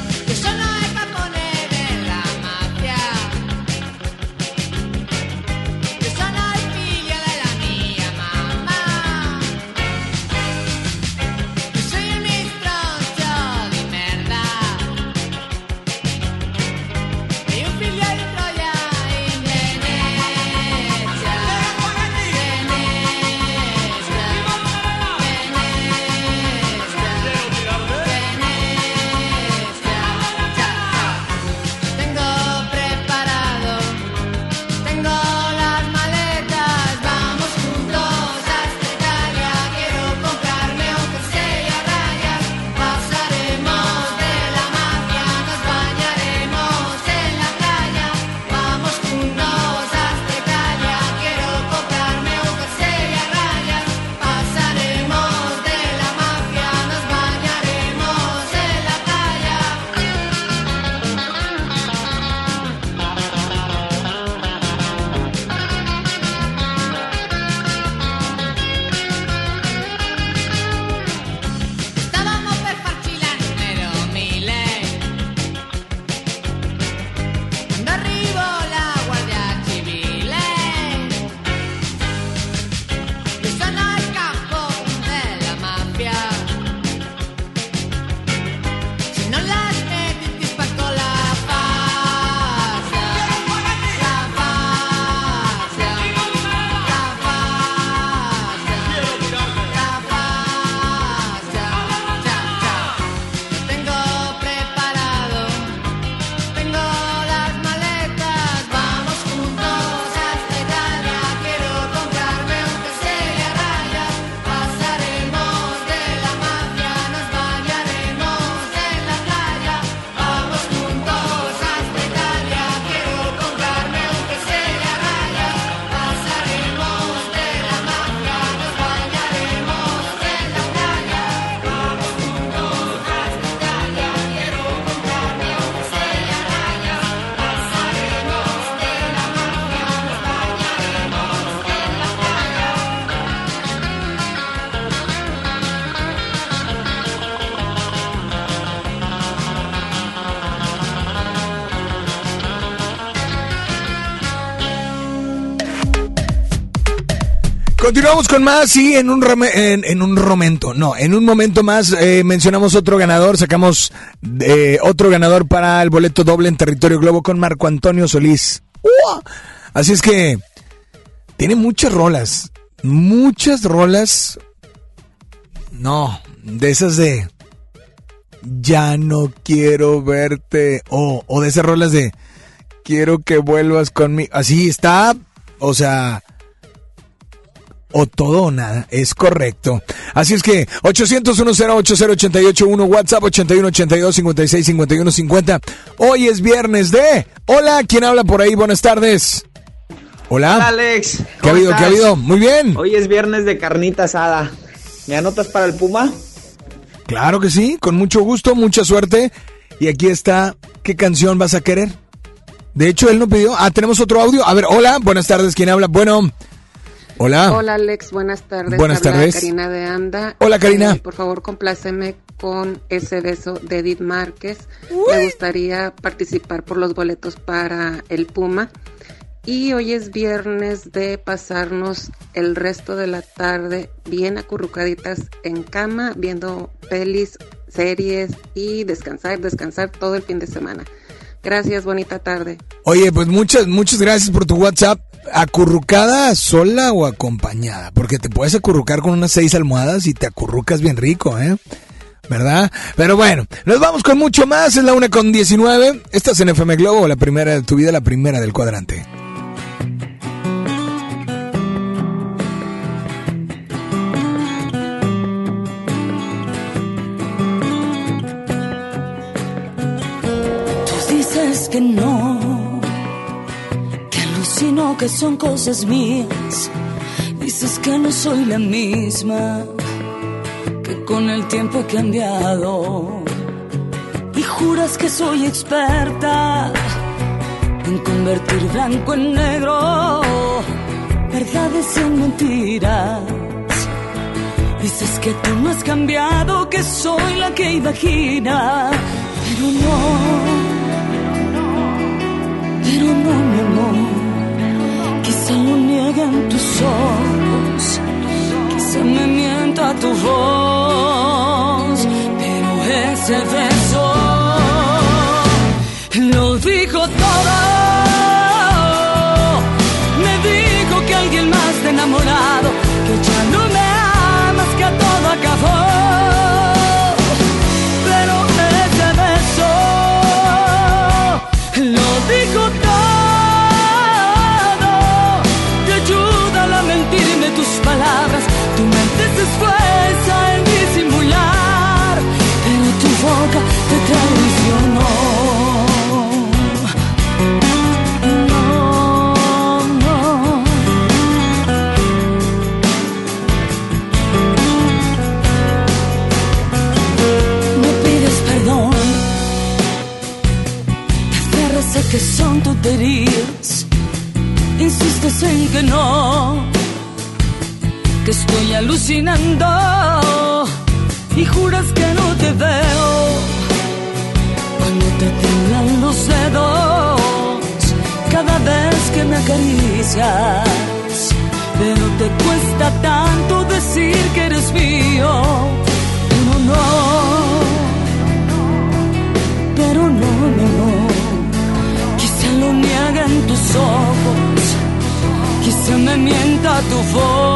Continuamos con más y en un en, un momento, no, en un momento más eh, mencionamos otro ganador, sacamos eh, otro ganador para el boleto doble en territorio globo con Marco Antonio Solís. Así es que tiene muchas rolas, muchas rolas, no, de esas de ya no quiero verte o o de esas rolas de quiero que vuelvas conmigo. Así está, o sea o todo o nada, es correcto. Así es que 800 1 WhatsApp 8182 56 51 50. Hoy es viernes de Hola, ¿quién habla por ahí? Buenas tardes. Hola. Hola, Alex. ¿Qué ha ¿Cómo habido? ¿Qué ha habido? Muy bien. Hoy es viernes de carnita asada. ¿Me anotas para el Puma? Claro que sí, con mucho gusto, mucha suerte. Y aquí está, ¿qué canción vas a querer? De hecho, él no pidió. Ah, tenemos otro audio. A ver, hola, buenas tardes, ¿quién habla? Bueno, hola. Hola Alex, buenas tardes. Buenas Habla tardes. Karina de Anda. Hola, Karina. Eh, por favor, compláceme con ese beso de Edith Márquez. Me gustaría participar por los boletos para el Puma. Y hoy es viernes de pasarnos el resto de la tarde bien acurrucaditas en cama, viendo pelis, series y descansar, descansar todo el fin de semana. Gracias, bonita tarde. Oye, pues muchas, muchas gracias por tu WhatsApp. ¿Acurrucada sola o acompañada? Porque te puedes acurrucar con unas seis almohadas y te acurrucas bien rico, ¿eh? ¿Verdad? Pero bueno, nos vamos con mucho más. Es la una con 19. Estás en FM Globo, la primera de tu vida, la primera del cuadrante. Alucino que son cosas mías. Dices que no soy la misma, que con el tiempo he cambiado. Y juras que soy experta en convertir blanco en negro, verdades en mentiras. Dices que tú no has cambiado, que soy la que imagina, pero no, pero no, mi amor, quizá lo nieguen tus ojos, quizá me mienta tu voz, pero ese beso tonterías, insistes en que no, que estoy alucinando y juras que no te veo cuando te tiemblan los dedos cada vez que me acaricias. Pero te cuesta tanto decir que mienta tu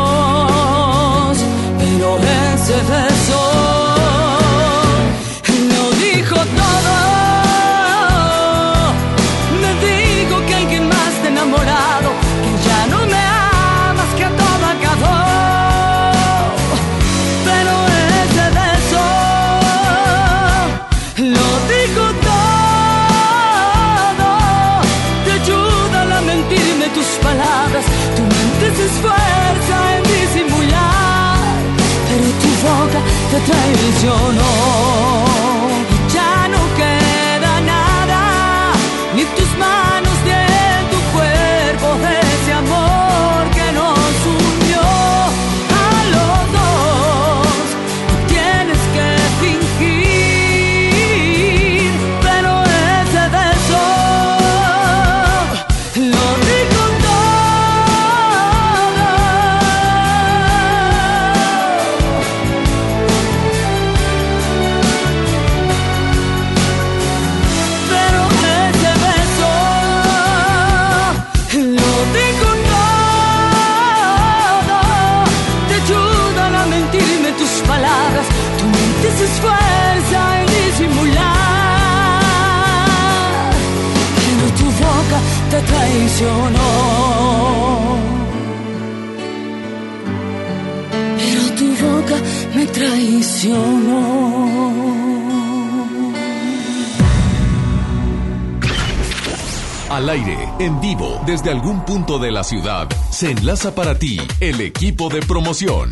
en vivo, desde algún punto de la ciudad, se enlaza para ti el equipo de promoción.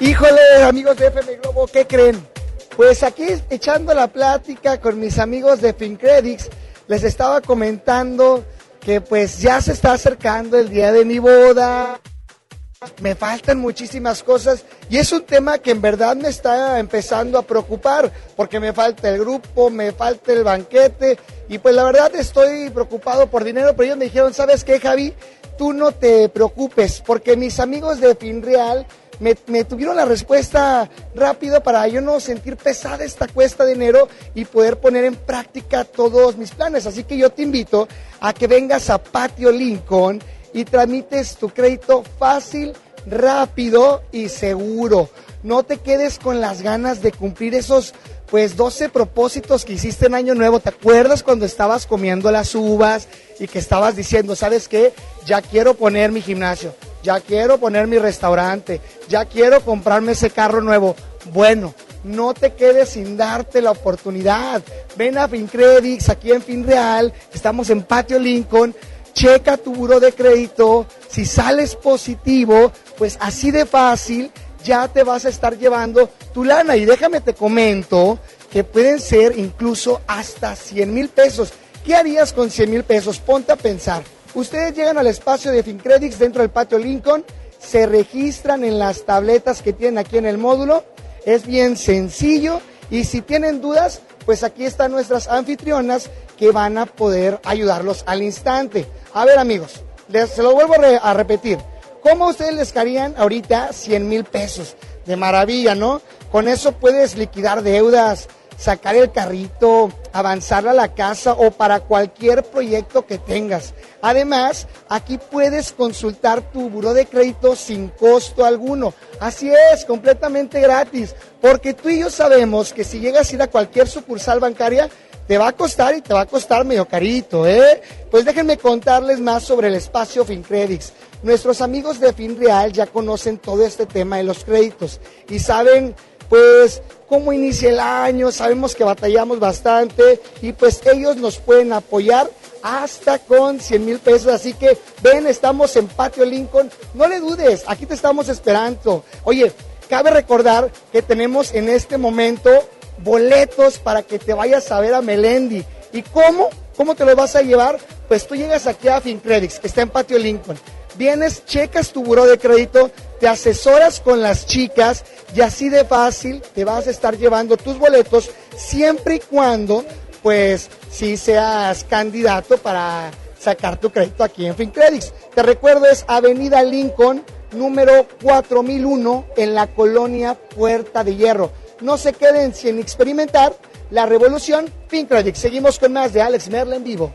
Híjole, amigos de FM Globo, ¿qué creen? Pues aquí echando la plática con mis amigos de FinCredits, les estaba comentando que pues ya se está acercando el día de mi boda. Me faltan muchísimas cosas y es un tema que en verdad me está empezando a preocupar porque me falta el grupo, me falta el banquete y pues la verdad estoy preocupado por dinero, pero ellos me dijeron, ¿sabes qué Javi? Tú no te preocupes porque mis amigos de FinReal me, me tuvieron la respuesta rápido para yo no sentir pesada esta cuesta de enero y poder poner en práctica todos mis planes. Así que yo te invito a que vengas a Patio Lincoln y tramites tu crédito fácil, rápido y seguro. No te quedes con las ganas de cumplir esos pues 12 propósitos que hiciste en Año Nuevo. ¿Te acuerdas cuando estabas comiendo las uvas y que estabas diciendo, ¿sabes qué? Ya quiero poner mi gimnasio, ya quiero poner mi restaurante, ya quiero comprarme ese carro nuevo. Bueno, no te quedes sin darte la oportunidad. Ven a FinCredits aquí en FinReal, estamos en Patio Lincoln. Checa tu buro de crédito. Si sales positivo, pues así de fácil ya te vas a estar llevando tu lana. Y déjame te comento que pueden ser incluso hasta 100 mil pesos. ¿Qué harías con 100 mil pesos? Ponte a pensar. Ustedes llegan al espacio de FinCredits dentro del patio Lincoln, se registran en las tabletas que tienen aquí en el módulo. Es bien sencillo y si tienen dudas, pues aquí están nuestras anfitrionas que van a poder ayudarlos al instante. A ver amigos, les, se lo vuelvo a, re- a repetir. ¿Cómo ustedes les caerían ahorita 100 mil pesos? De maravilla, ¿no? Con eso puedes liquidar deudas, sacar el carrito, avanzar a la casa o para cualquier proyecto que tengas. Además, aquí puedes consultar tu buró de crédito sin costo alguno. Así es, completamente gratis. Porque tú y yo sabemos que si llegas a ir a cualquier sucursal bancaria, te va a costar y te va a costar medio carito, ¿eh? Pues déjenme contarles más sobre el espacio FinCredits. Nuestros amigos de FinReal ya conocen todo este tema de los créditos y saben, pues, cómo inicia el año, sabemos que batallamos bastante y pues ellos nos pueden apoyar hasta con 100 mil pesos. Así que ven, estamos en Patio Lincoln. No le dudes, aquí te estamos esperando. Oye, cabe recordar que tenemos en este momento boletos para que te vayas a ver a Melendi. ¿Y cómo? ¿Cómo te los vas a llevar? Pues tú llegas aquí a FinCredits, que está en Patio Lincoln. Vienes, checas tu buró de crédito, te asesoras con las chicas y así de fácil te vas a estar llevando tus boletos siempre y cuando, pues, si seas candidato para sacar tu crédito aquí en FinCredits. Te recuerdo, es Avenida Lincoln, número 4001, en la colonia Puerta de Hierro. No se queden sin experimentar la revolución FinCredits. Seguimos con más de Alex Merla en vivo.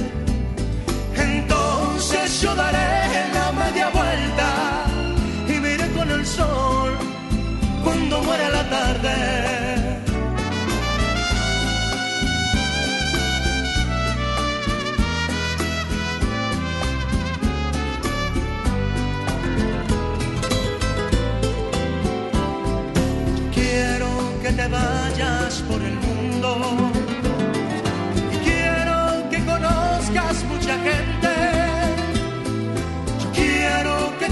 Entonces yo daré la media vuelta y me con el sol cuando muera la tarde. Quiero que te vayas por el mundo y quiero que conozcas mucha gente.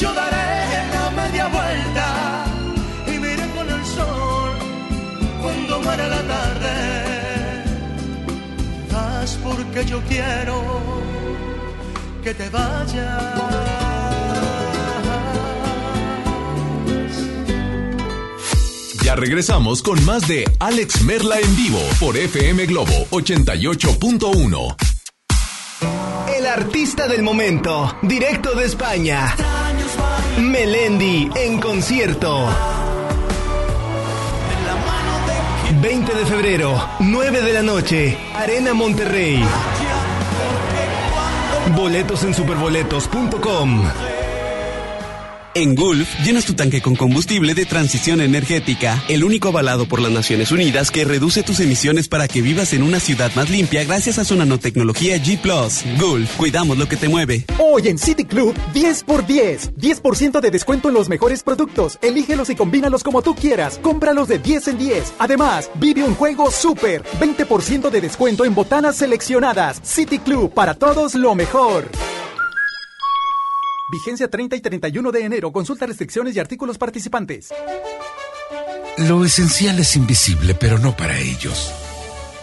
Yo daré la media vuelta y me iré con el sol cuando muera la tarde. Vas porque yo quiero que te vayas. Ya regresamos con más de Alex Merla en vivo por FM Globo 88.1. El artista del momento, directo de España. Melendi en concierto. 20 de febrero, 9 de la noche, Arena Monterrey. Boletos en superboletos.com. En Gulf, llenas tu tanque con combustible de transición energética, el único avalado por las Naciones Unidas que reduce tus emisiones para que vivas en una ciudad más limpia gracias a su nanotecnología G ⁇ Gulf, cuidamos lo que te mueve. Hoy en City Club, 10 por 10. 10% de descuento en los mejores productos. Elígelos y combínalos como tú quieras. Cómpralos de 10 en 10. Además, vive un juego súper. 20% de descuento en botanas seleccionadas. City Club, para todos lo mejor. Vigencia 30 y 31 de enero. Consulta restricciones y artículos participantes. Lo esencial es invisible, pero no para ellos.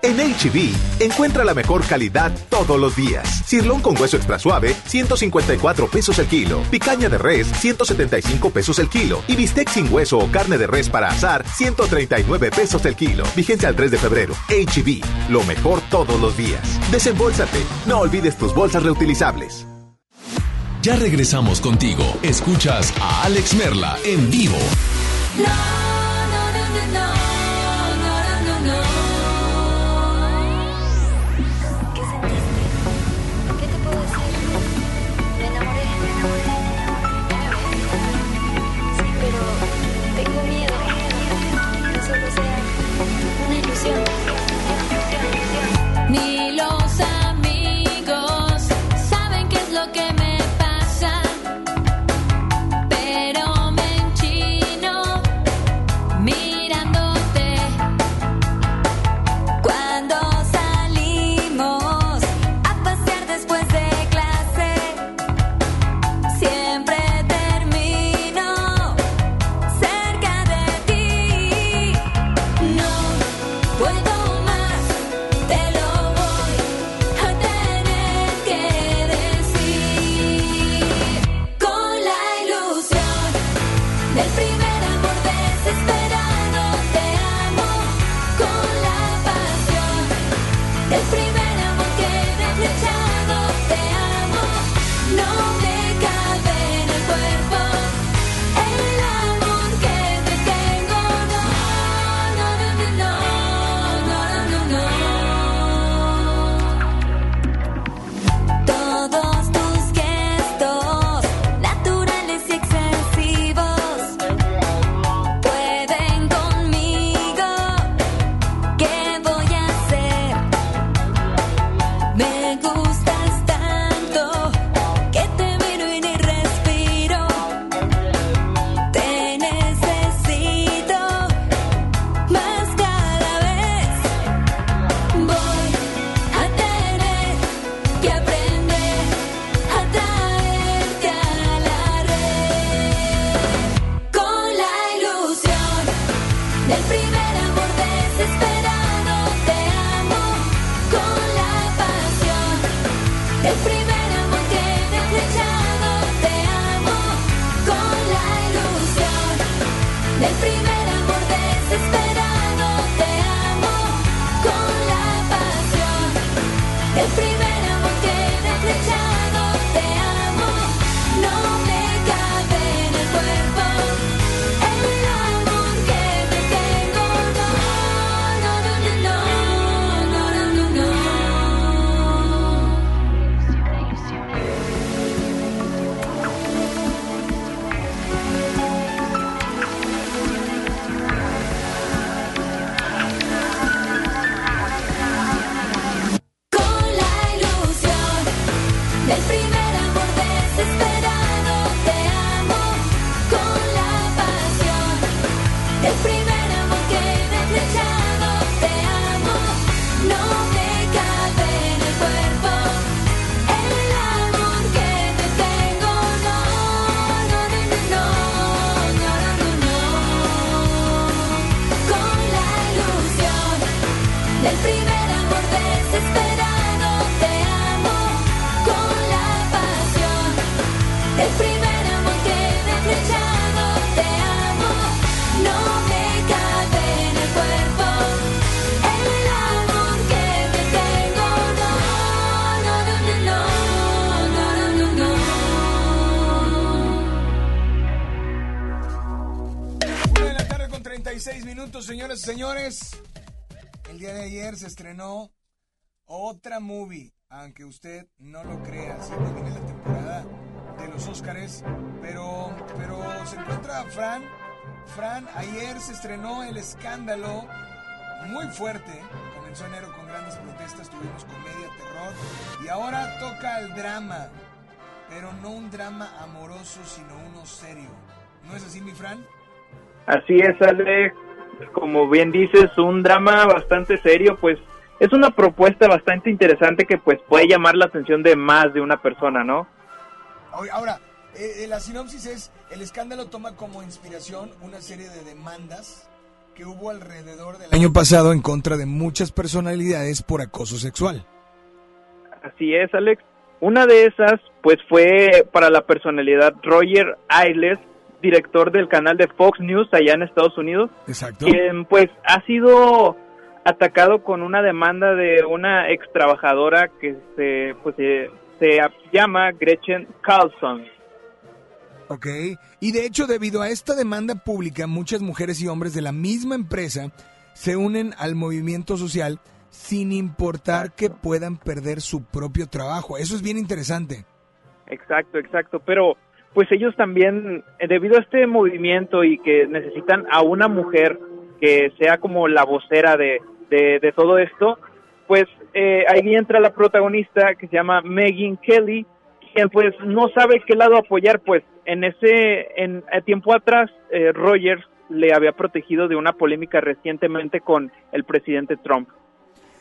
En HB, encuentra la mejor calidad todos los días. Cirlón con hueso extra suave, 154 pesos el kilo. Picaña de res, 175 pesos el kilo. Y bistec sin hueso o carne de res para asar, 139 pesos el kilo. Vigencia al 3 de febrero. HB, lo mejor todos los días. Desembolsate. No olvides tus bolsas reutilizables. Ya regresamos contigo. Escuchas a Alex Merla en vivo. Usted no lo crea, siempre viene la temporada de los Óscares, pero, pero se encuentra Fran. Fran, ayer se estrenó El Escándalo, muy fuerte, comenzó enero con grandes protestas, tuvimos comedia, terror, y ahora toca el drama, pero no un drama amoroso, sino uno serio. ¿No es así, mi Fran? Así es, Alex. Como bien dices, un drama bastante serio, pues es una propuesta bastante interesante que pues puede llamar la atención de más de una persona, ¿no? Ahora- eh, eh, la sinopsis es, el escándalo toma como inspiración una serie de demandas que hubo alrededor del año pasado en contra de muchas personalidades por acoso sexual. Así es, Alex. Una de esas, pues fue para la personalidad Roger Ailes, director del canal de Fox News allá en Estados Unidos, Exacto. quien pues ha sido atacado con una demanda de una ex trabajadora que se pues se, se llama Gretchen Carlson. Ok. Y de hecho, debido a esta demanda pública, muchas mujeres y hombres de la misma empresa se unen al movimiento social sin importar que puedan perder su propio trabajo. Eso es bien interesante. Exacto, exacto. Pero pues ellos también, eh, debido a este movimiento y que necesitan a una mujer que sea como la vocera de, de, de todo esto, pues eh, ahí entra la protagonista que se llama Megan Kelly, quien pues no sabe qué lado apoyar, pues en ese en tiempo atrás eh, Rogers le había protegido de una polémica recientemente con el presidente Trump.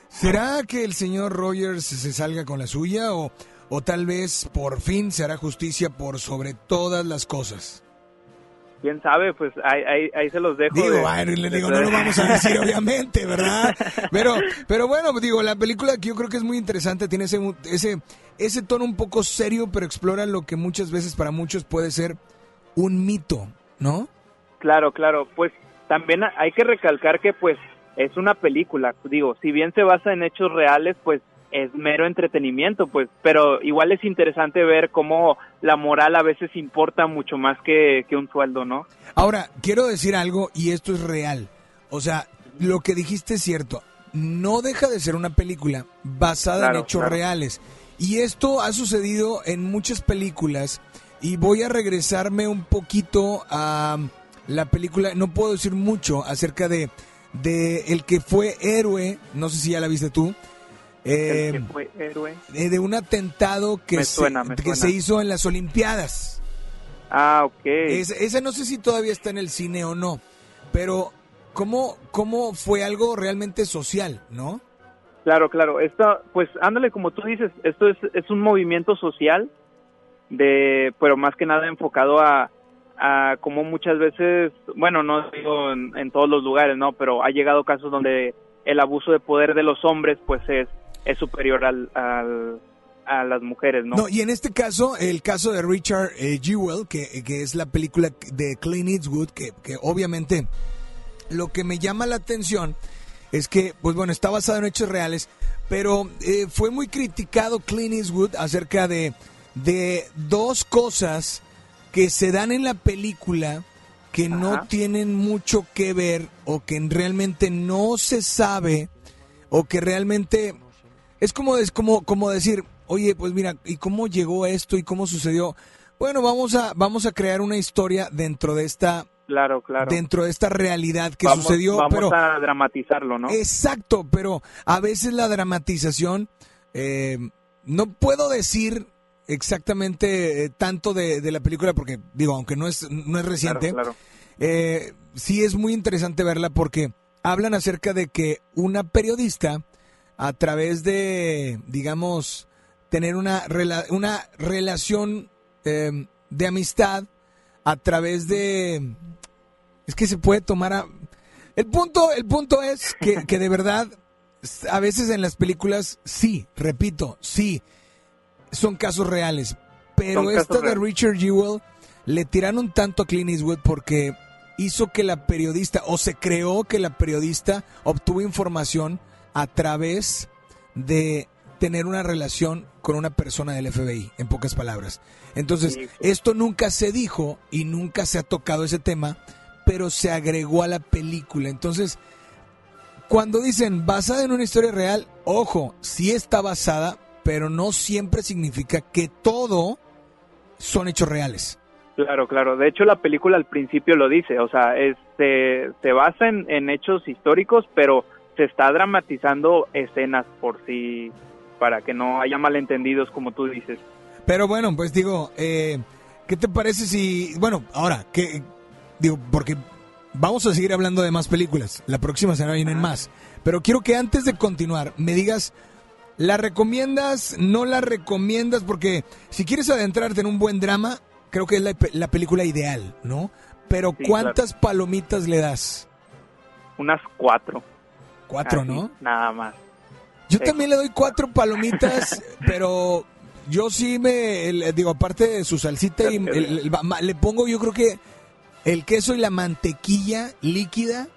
¿Será que el señor Rogers se salga con la suya o, o tal vez por fin se hará justicia por sobre todas las cosas? Quién sabe, pues ahí, ahí, ahí se los dejo. Digo, de- bueno, le de- digo, no lo vamos a decir obviamente, ¿verdad? Pero, pero bueno, digo, la película que yo creo que es muy interesante, tiene ese, ese, ese tono un poco serio, pero explora lo que muchas veces para muchos puede ser un mito, ¿no? Claro, claro, pues también hay que recalcar que pues es una película, digo, si bien se basa en hechos reales, pues es mero entretenimiento, pues, pero igual es interesante ver cómo la moral a veces importa mucho más que, que un sueldo, ¿no? Ahora, quiero decir algo y esto es real. O sea, lo que dijiste es cierto. No deja de ser una película basada Claro, en hechos claro. reales. Y esto ha sucedido en muchas películas. Y voy a regresarme un poquito a la película. No puedo decir mucho acerca de, de el que fue héroe. No sé si ya la viste tú. Eh, que fue héroe. de un atentado que, se, suena, me que se hizo en las Olimpiadas. Ah, ok. Ese, ese no sé si todavía está en el cine o no, pero ¿cómo, cómo fue algo realmente social, no? Claro, claro. Esto, pues ándale, como tú dices, esto es, es un movimiento social, de, pero más que nada enfocado a, a como muchas veces, bueno, no digo en, en todos los lugares, ¿no? Pero ha llegado casos donde el abuso de poder de los hombres, pues es, es superior al, al- a las mujeres, ¿no? No, y en este caso, el caso de Richard eh, Jewell, que, que es la película de Clint Eastwood, que, que obviamente lo que me llama la atención es que, pues bueno, está basado en hechos reales, pero eh, fue muy criticado Clint Eastwood acerca de, de dos cosas que se dan en la película que no tienen mucho que ver o que realmente no se sabe o que realmente es como es como como decir oye pues mira y cómo llegó esto y cómo sucedió bueno vamos a vamos a crear una historia dentro de esta Claro, claro. dentro de esta realidad que vamos, sucedió vamos pero a dramatizarlo, ¿no? exacto pero a veces la dramatización eh, no puedo decir exactamente eh, tanto de, de la película porque digo aunque no es no es reciente Claro, claro. eh, sí es muy interesante verla porque hablan acerca de que una periodista, a través de, digamos, tener una, rela- una relación eh, de amistad, a través de... Es que se puede tomar a... El punto, el punto es que, que de verdad a veces en las películas, sí, repito, sí, son casos reales. Pero Son esta de reales. Richard Jewell le tiraron tanto a Clint Eastwood porque hizo que la periodista, o se creó que la periodista obtuvo información a través de tener una relación con una persona del FBI, en pocas palabras. Entonces, esto nunca se dijo y nunca se ha tocado ese tema, pero se agregó a la película. Entonces, cuando dicen basada en una historia real, ojo, sí está basada, pero no siempre significa que todo son hechos reales. Claro, claro. De hecho, la película al principio lo dice. O sea, este, se basa en, en hechos históricos, pero se está dramatizando escenas por sí, para que no haya malentendidos, como tú dices. Pero bueno, pues digo, eh, ¿qué te parece si, bueno, ahora, que digo, porque vamos a seguir hablando de más películas, la próxima semana vienen más, pero quiero que antes de continuar me digas, ¿la recomiendas, no la recomiendas? Porque si quieres adentrarte en un buen drama, creo que es la, la película ideal, ¿no? Pero Sí, ¿cuántas palomitas le das? Unas cuatro. Cuatro, Así, ¿no? Nada más. Yo también le doy cuatro palomitas, pero yo sí me, el- digo, aparte de su salsita, y el- el- le pongo yo creo que el queso y la mantequilla líquida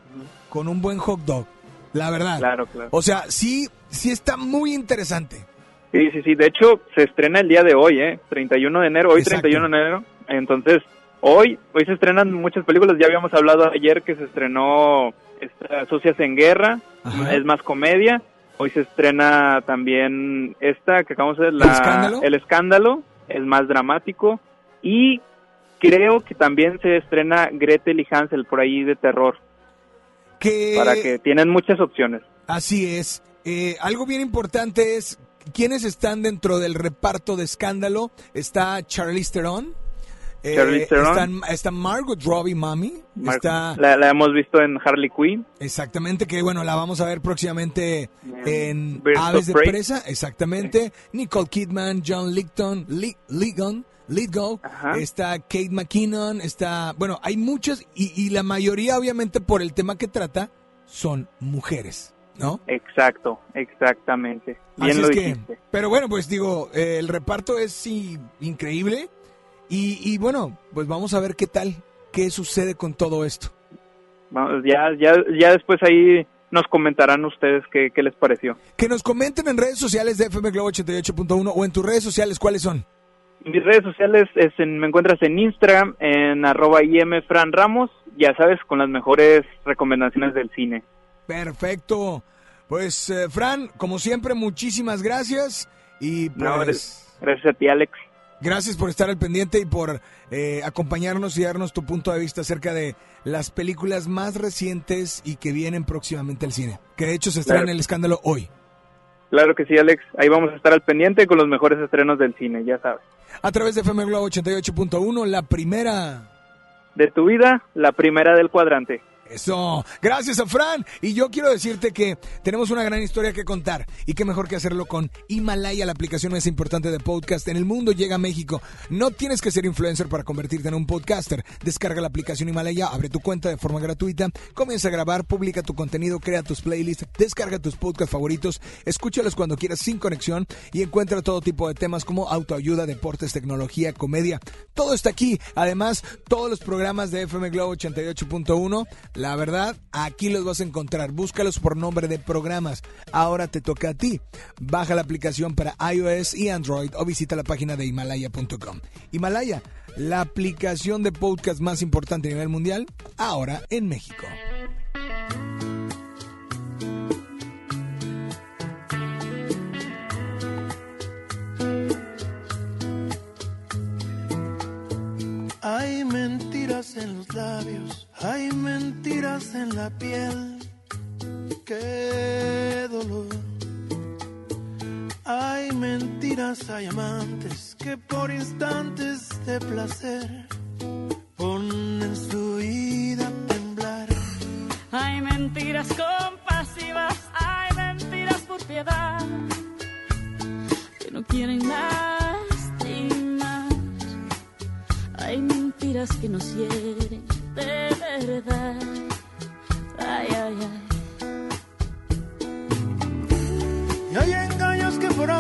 con un buen hot dog, la verdad. Claro, claro. O sea, sí, sí está muy interesante. Sí, sí, sí. De hecho, se estrena el día de hoy, ¿eh? 31 de enero. Hoy Exacto. 31 de enero. Entonces, hoy, hoy se estrenan muchas películas. Ya habíamos hablado ayer que se estrenó esta, Socias en Guerra. Ajá. Es más comedia. Hoy se estrena también esta que acabamos de ver, la, ¿El escándalo? El escándalo. Es más dramático. Y creo que también se estrena Gretel y Hansel por ahí de terror. Que Para que tienen muchas opciones. Así es. Eh, algo bien importante es quiénes están dentro del reparto de escándalo. Está Charlize Theron. Eh, está Margot Robbie, mami. Mar- Está La, la hemos visto en Harley Quinn. Exactamente, que bueno, la vamos a ver próximamente en Birds Aves de Prey. Presa, exactamente. Nicole Kidman, John Licton, Li- Ligon, está Kate McKinnon, está, bueno, hay muchas y, y la mayoría obviamente por el tema que trata son mujeres, ¿no? Exacto, exactamente. Bien Así lo es que, dijiste. pero bueno, pues digo, eh, el reparto es sí, increíble y, y bueno, pues vamos a ver qué tal, qué sucede con todo esto. Vamos, ya, ya, ya después ahí nos comentarán ustedes qué, qué les pareció. Que nos comenten en redes sociales de FM Globo 88.1 o en tus redes sociales, ¿cuáles son? Mis redes sociales es en- me encuentras en Instagram, en arroba imfranramos, ya sabes, con las mejores recomendaciones del cine. Perfecto. Pues, eh, Fran, como siempre, muchísimas gracias. Y pues, No, gracias, gracias a ti, Alex. Gracias por estar al pendiente y por eh, acompañarnos y darnos tu punto de vista acerca de las películas más recientes y que vienen próximamente al cine. Que de hecho se estrenan Claro. el escándalo hoy. Claro que sí, Alex. Ahí vamos a estar al pendiente con los mejores estrenos del cine, ya sabes. A través de FM Globo 88.1, la primera. De tu vida, la primera del cuadrante. Eso, gracias a Fran. Y yo quiero decirte que tenemos una gran historia que contar. Y qué mejor que hacerlo con Himalaya, la aplicación más importante de podcast en el mundo. Llega a México. No tienes que ser influencer para convertirte en un podcaster. Descarga la aplicación Himalaya, abre tu cuenta de forma gratuita, comienza a grabar, publica tu contenido, crea tus playlists, descarga tus podcasts favoritos, escúchalos cuando quieras sin conexión y encuentra todo tipo de temas como autoayuda, deportes, tecnología, comedia. Todo está aquí. Además, todos los programas de FM Globo 88.1, la verdad, aquí los vas a encontrar. Búscalos por nombre de programas. Ahora te toca a ti. Baja la aplicación para iOS y Android o visita la página de himalaya.com. Himalaya, la aplicación de podcast más importante a nivel mundial, ahora en México. Hay mentiras en los labios, hay mentiras en la piel. Qué dolor. Hay mentiras, hay amantes que por instantes de placer ponen su vida a temblar. Hay mentiras compasivas, hay mentiras por piedad, que no quieren lastimar. Hay mentiras que nos hieren de verdad. Ay, ay, ay. Y hay engaños que por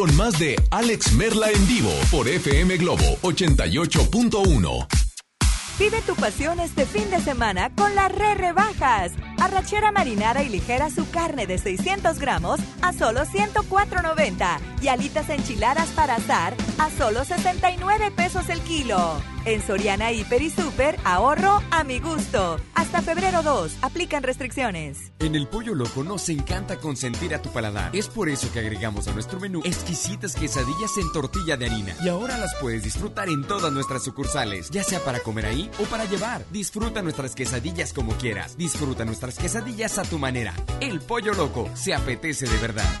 con más de Alex Merla en vivo por FM Globo 88.1. Vive tu pasión este fin de semana con las re rebajas. Arrachera marinada y ligera su carne de 600 gramos a solo 104.90 y alitas enchiladas para azar a solo 69 pesos el kilo. En Soriana Hiper y Super, ahorro a mi gusto. Hasta febrero 2, aplican restricciones. En el Pollo Loco nos encanta consentir a tu paladar. Es por eso que agregamos a nuestro menú exquisitas quesadillas en tortilla de harina. Y ahora las puedes disfrutar en todas nuestras sucursales, ya sea para comer ahí o para llevar. Disfruta nuestras quesadillas como quieras. Disfruta nuestras quesadillas a tu manera. El Pollo Loco se apetece de verdad.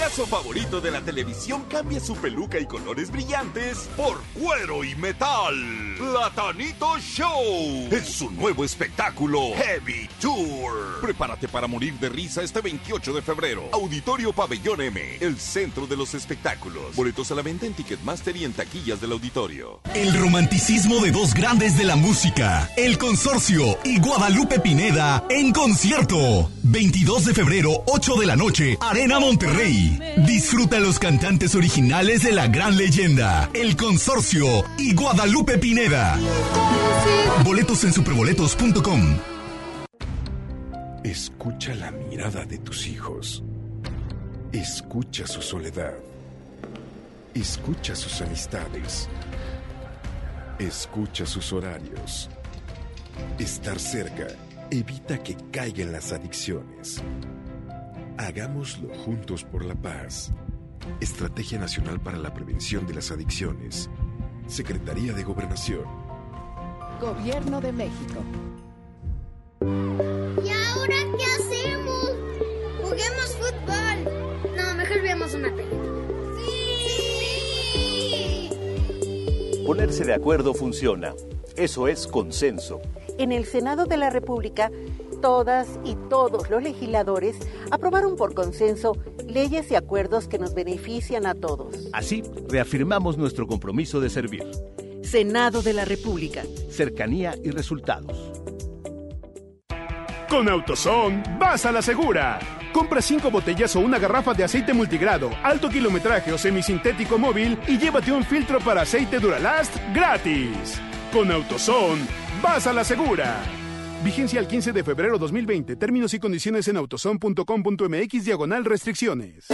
payaso favorito de la televisión cambia su peluca y colores brillantes por cuero y metal. Platanito Show es su nuevo espectáculo Heavy Tour. Prepárate para morir de risa este 28 de febrero. Auditorio Pabellón M, el centro de los espectáculos. Boletos a la venta en Ticketmaster y en taquillas del auditorio. El romanticismo de dos grandes de la música, El Consorcio y Guadalupe Pineda en concierto. 22 de febrero, 8 de la noche, Arena Monterrey. Disfruta los cantantes originales de la gran leyenda, El Consorcio y Guadalupe Pineda. Boletos en superboletos.com. Escucha la mirada de tus hijos. Escucha su soledad. Escucha sus amistades. Escucha sus horarios. Estar cerca evita que caigan las adicciones. Hagámoslo juntos por la paz. Estrategia Nacional para la Prevención de las Adicciones. Secretaría de Gobernación. Gobierno de México. ¿Y ahora qué hacemos? Juguemos fútbol. No, mejor veamos una película. ¡Sí! Ponerse de acuerdo funciona. Eso es consenso. En el Senado de la República, todas y todos los legisladores aprobaron por consenso leyes y acuerdos que nos benefician a todos. Así, reafirmamos nuestro compromiso de servir. Senado de la República. Cercanía y resultados. Con AutoZone, vas a la segura. Compra cinco botellas o una garrafa de aceite multigrado, alto kilometraje o semisintético móvil y llévate un filtro para aceite Duralast gratis. Con AutoZone, vas a la segura. Vigencia el 15 de febrero 2020. Términos y condiciones en autozone.com.mx diagonal restricciones.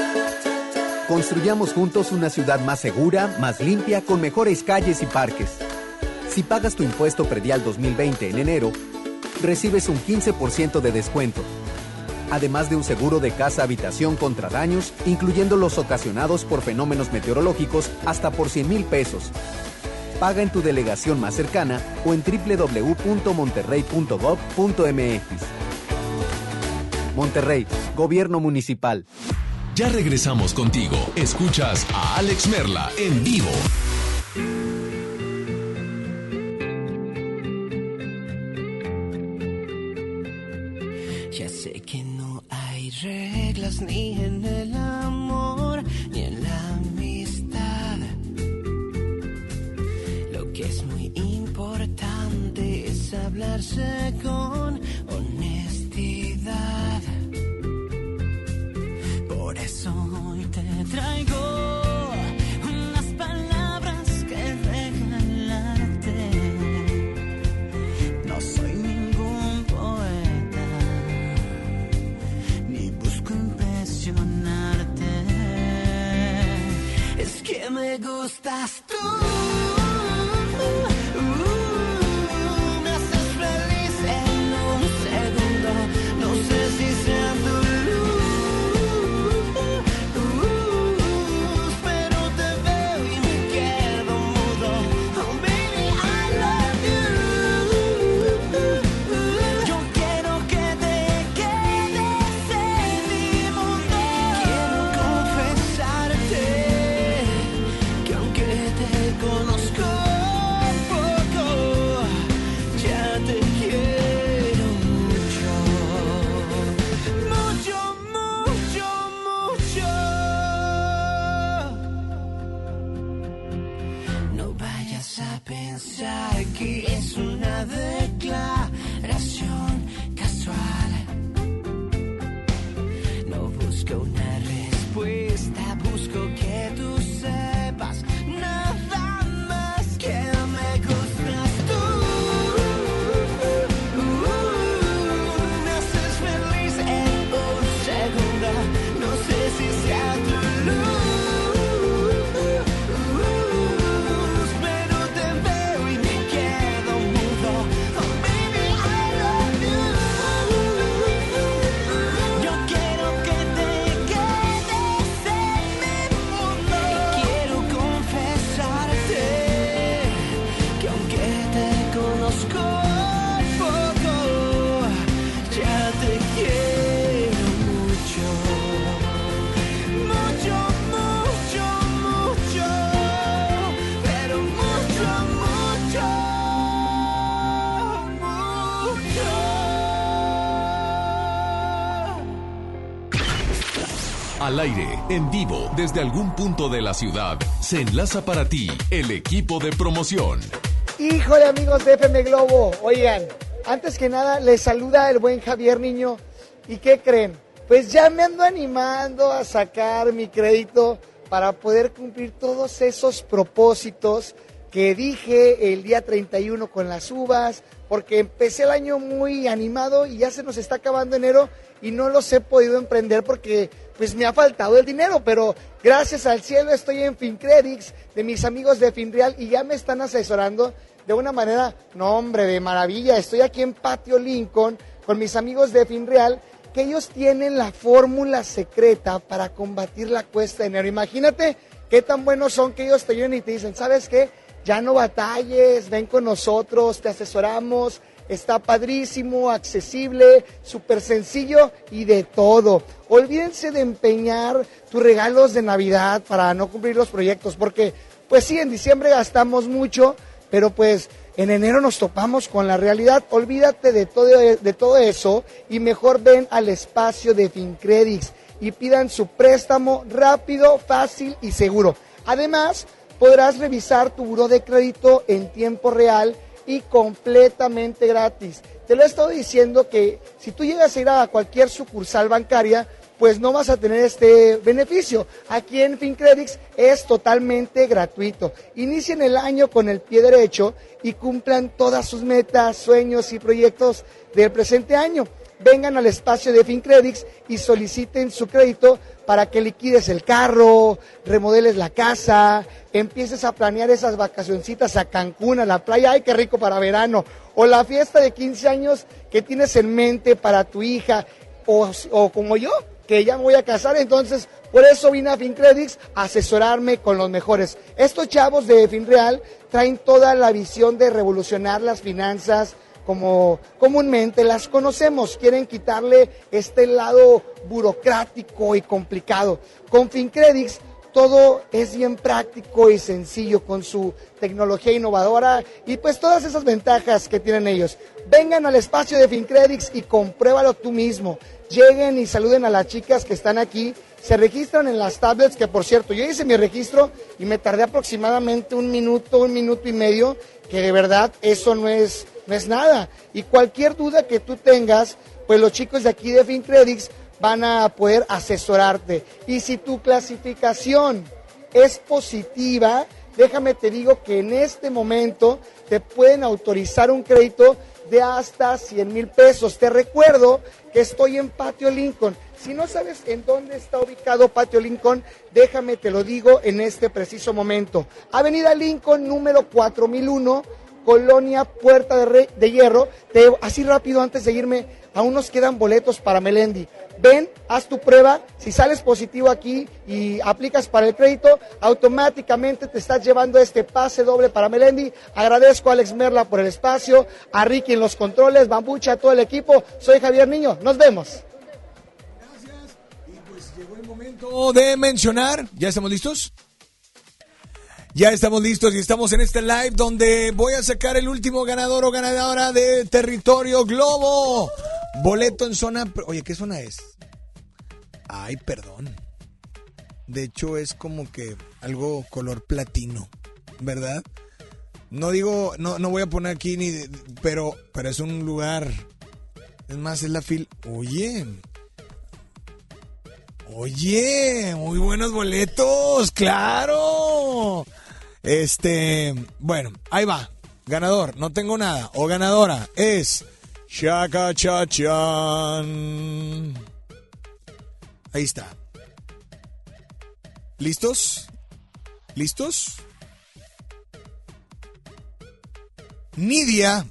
Construyamos juntos una ciudad más segura, más limpia, con mejores calles y parques. Si pagas tu impuesto predial 2020 en enero, recibes un 15% de descuento. Además de un seguro de casa-habitación contra daños, incluyendo los ocasionados por fenómenos meteorológicos, hasta por 100 mil pesos. Paga en tu delegación más cercana o en www.monterrey.gov.mx. Monterrey, Gobierno Municipal. Ya regresamos contigo. Escuchas a Alex Merla en vivo. Ya sé que no hay reglas ni en el que es muy importante es hablarse con honestidad. Por eso hoy te traigo unas palabras en vivo, desde algún punto de la ciudad, se enlaza para ti el equipo de promoción. Híjole amigos de FM Globo, oigan, antes que nada les saluda el buen Javier Niño. ¿Y qué creen? Pues ya me ando animando a sacar mi crédito para poder cumplir todos esos propósitos que dije el día 31 con las uvas, porque empecé el año muy animado y ya se nos está acabando enero y no los he podido emprender porque pues me ha faltado el dinero, pero gracias al cielo estoy en FinCredits de mis amigos de FinReal y ya me están asesorando de una manera, no hombre, de maravilla. Estoy aquí en Patio Lincoln con mis amigos de FinReal que ellos tienen la fórmula secreta para combatir la cuesta de enero. Imagínate qué tan buenos son que ellos te ayudan y te dicen, ¿sabes qué? Ya no batalles, ven con nosotros, te asesoramos, está padrísimo, accesible, súper sencillo y de todo. Olvídense de empeñar tus regalos de Navidad para no cumplir los proyectos, porque pues sí, en diciembre gastamos mucho, pero pues en enero nos topamos con la realidad. Olvídate de todo, de todo eso y mejor ven al espacio de FinCredits y pidan su préstamo rápido, fácil y seguro. Además, podrás revisar tu buro de crédito en tiempo real y completamente gratis. Te lo he estado diciendo que si tú llegas a ir a cualquier sucursal bancaria, pues no vas a tener este beneficio. Aquí en FinCredits es totalmente gratuito. Inicien el año con el pie derecho y cumplan todas sus metas, sueños y proyectos del presente año. Vengan al espacio de FinCredits y soliciten su crédito para que liquides el carro, remodeles la casa, empieces a planear esas vacacioncitas a Cancún, a la playa, ay, qué rico para verano, o la fiesta de 15 años que tienes en mente para tu hija, o, o como yo, que ya me voy a casar, entonces por eso vine a FinCredits a asesorarme con los mejores. Estos chavos de FinReal traen toda la visión de revolucionar las finanzas como comúnmente las conocemos. Quieren quitarle este lado burocrático y complicado. Con FinCredits todo es bien práctico y sencillo con su tecnología innovadora y pues todas esas ventajas que tienen ellos. Vengan al espacio de FinCredits y compruébalo tú mismo. Lleguen y saluden a las chicas que están aquí. Se registran en las tablets, que por cierto, yo hice mi registro y me tardé aproximadamente un minuto, un minuto y medio, que de verdad eso no es, no es nada. Y cualquier duda que tú tengas, pues los chicos de aquí de FinCredits van a poder asesorarte. Y si tu clasificación es positiva, déjame te digo que en este momento te pueden autorizar un crédito de hasta 100 mil pesos. Te recuerdo que estoy en Patio Lincoln. Si no sabes en dónde está ubicado Patio Lincoln, déjame te lo digo en este preciso momento. Avenida Lincoln número 4001, Colonia Puerta de, Hierro. Te- así rápido antes de irme, aún nos quedan boletos para Melendi. Ven, haz tu prueba. Si sales positivo aquí y aplicas para el crédito, automáticamente te estás llevando este pase doble para Melendi. Agradezco a Alex Merla por el espacio, a Ricky en los controles, Bambucha, a todo el equipo. Soy Javier Niño. Nos vemos. Momento de mencionar. ¿Ya estamos listos? Ya estamos listos y estamos en este live donde voy a sacar el último ganador o ganadora de Territorio Globo. Boleto en zona... Oye, ¿qué zona es? Ay, perdón. De hecho es como que algo color platino, ¿verdad? No digo, no, no voy a poner aquí ni... pero, pero es un lugar... Es más, es la fil... Oye, Oye, muy buenos boletos, claro. Este, bueno, ahí va. Ganador, no tengo nada. O ganadora es Chaka Chachan. Ahí está. ¿Listos? ¿Listos? Nidia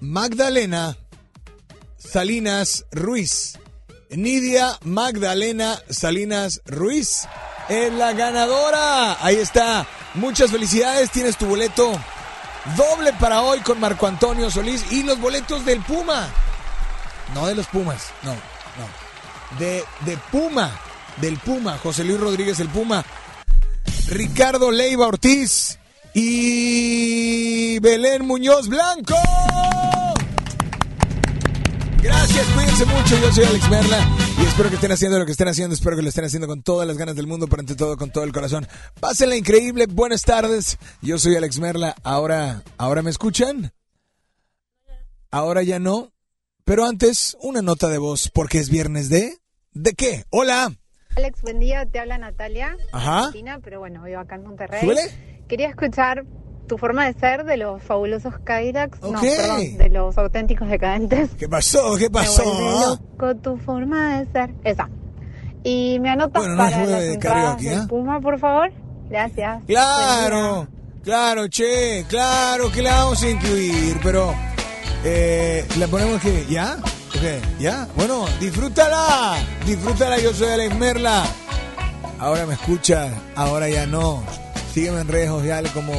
Magdalena Salinas Ruiz. Nidia Magdalena Salinas Ruiz es la ganadora. Ahí está. Muchas felicidades. Tienes tu boleto doble para hoy con Marco Antonio Solís y los boletos del Puma. No de los Pumas, no, no. De, de Puma, del Puma. José Luis Rodríguez el Puma. Ricardo Leiva Ortiz y Belén Muñoz Blanco. Gracias, cuídense mucho. Yo soy Alex Merla y espero que estén haciendo lo que estén haciendo. Espero que lo estén haciendo con todas las ganas del mundo, pero ante todo con todo el corazón. Pásenla increíble. Buenas tardes. Yo soy Alex Merla. Ahora, ahora me escuchan. Ahora ya no. Pero antes, una nota de voz porque es viernes de. ¿De qué? Hola. Alex, buen día, te habla Natalia, Ajá. Argentina, pero bueno, vivo acá en Monterrey. ¿Súbele? Quería escuchar tu forma de ser de los fabulosos Kyrax, no, Ok. perdón, de los auténticos decadentes. ¿Qué pasó? ¿Qué pasó? Loco tu forma de ser. Esa. Y me anotas Bueno, no para las de karaoke, del ¿ah? Puma, por favor. Gracias. Claro, claro, che, claro que la vamos a incluir, pero eh, la ponemos que ya, ok, ya, bueno, disfrútala, disfrútala, yo soy Alex Merla. Ahora me escucha, ahora ya no. Sígueme en redes sociales como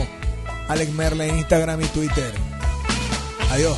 Alex Merla en Instagram y Twitter. Adiós.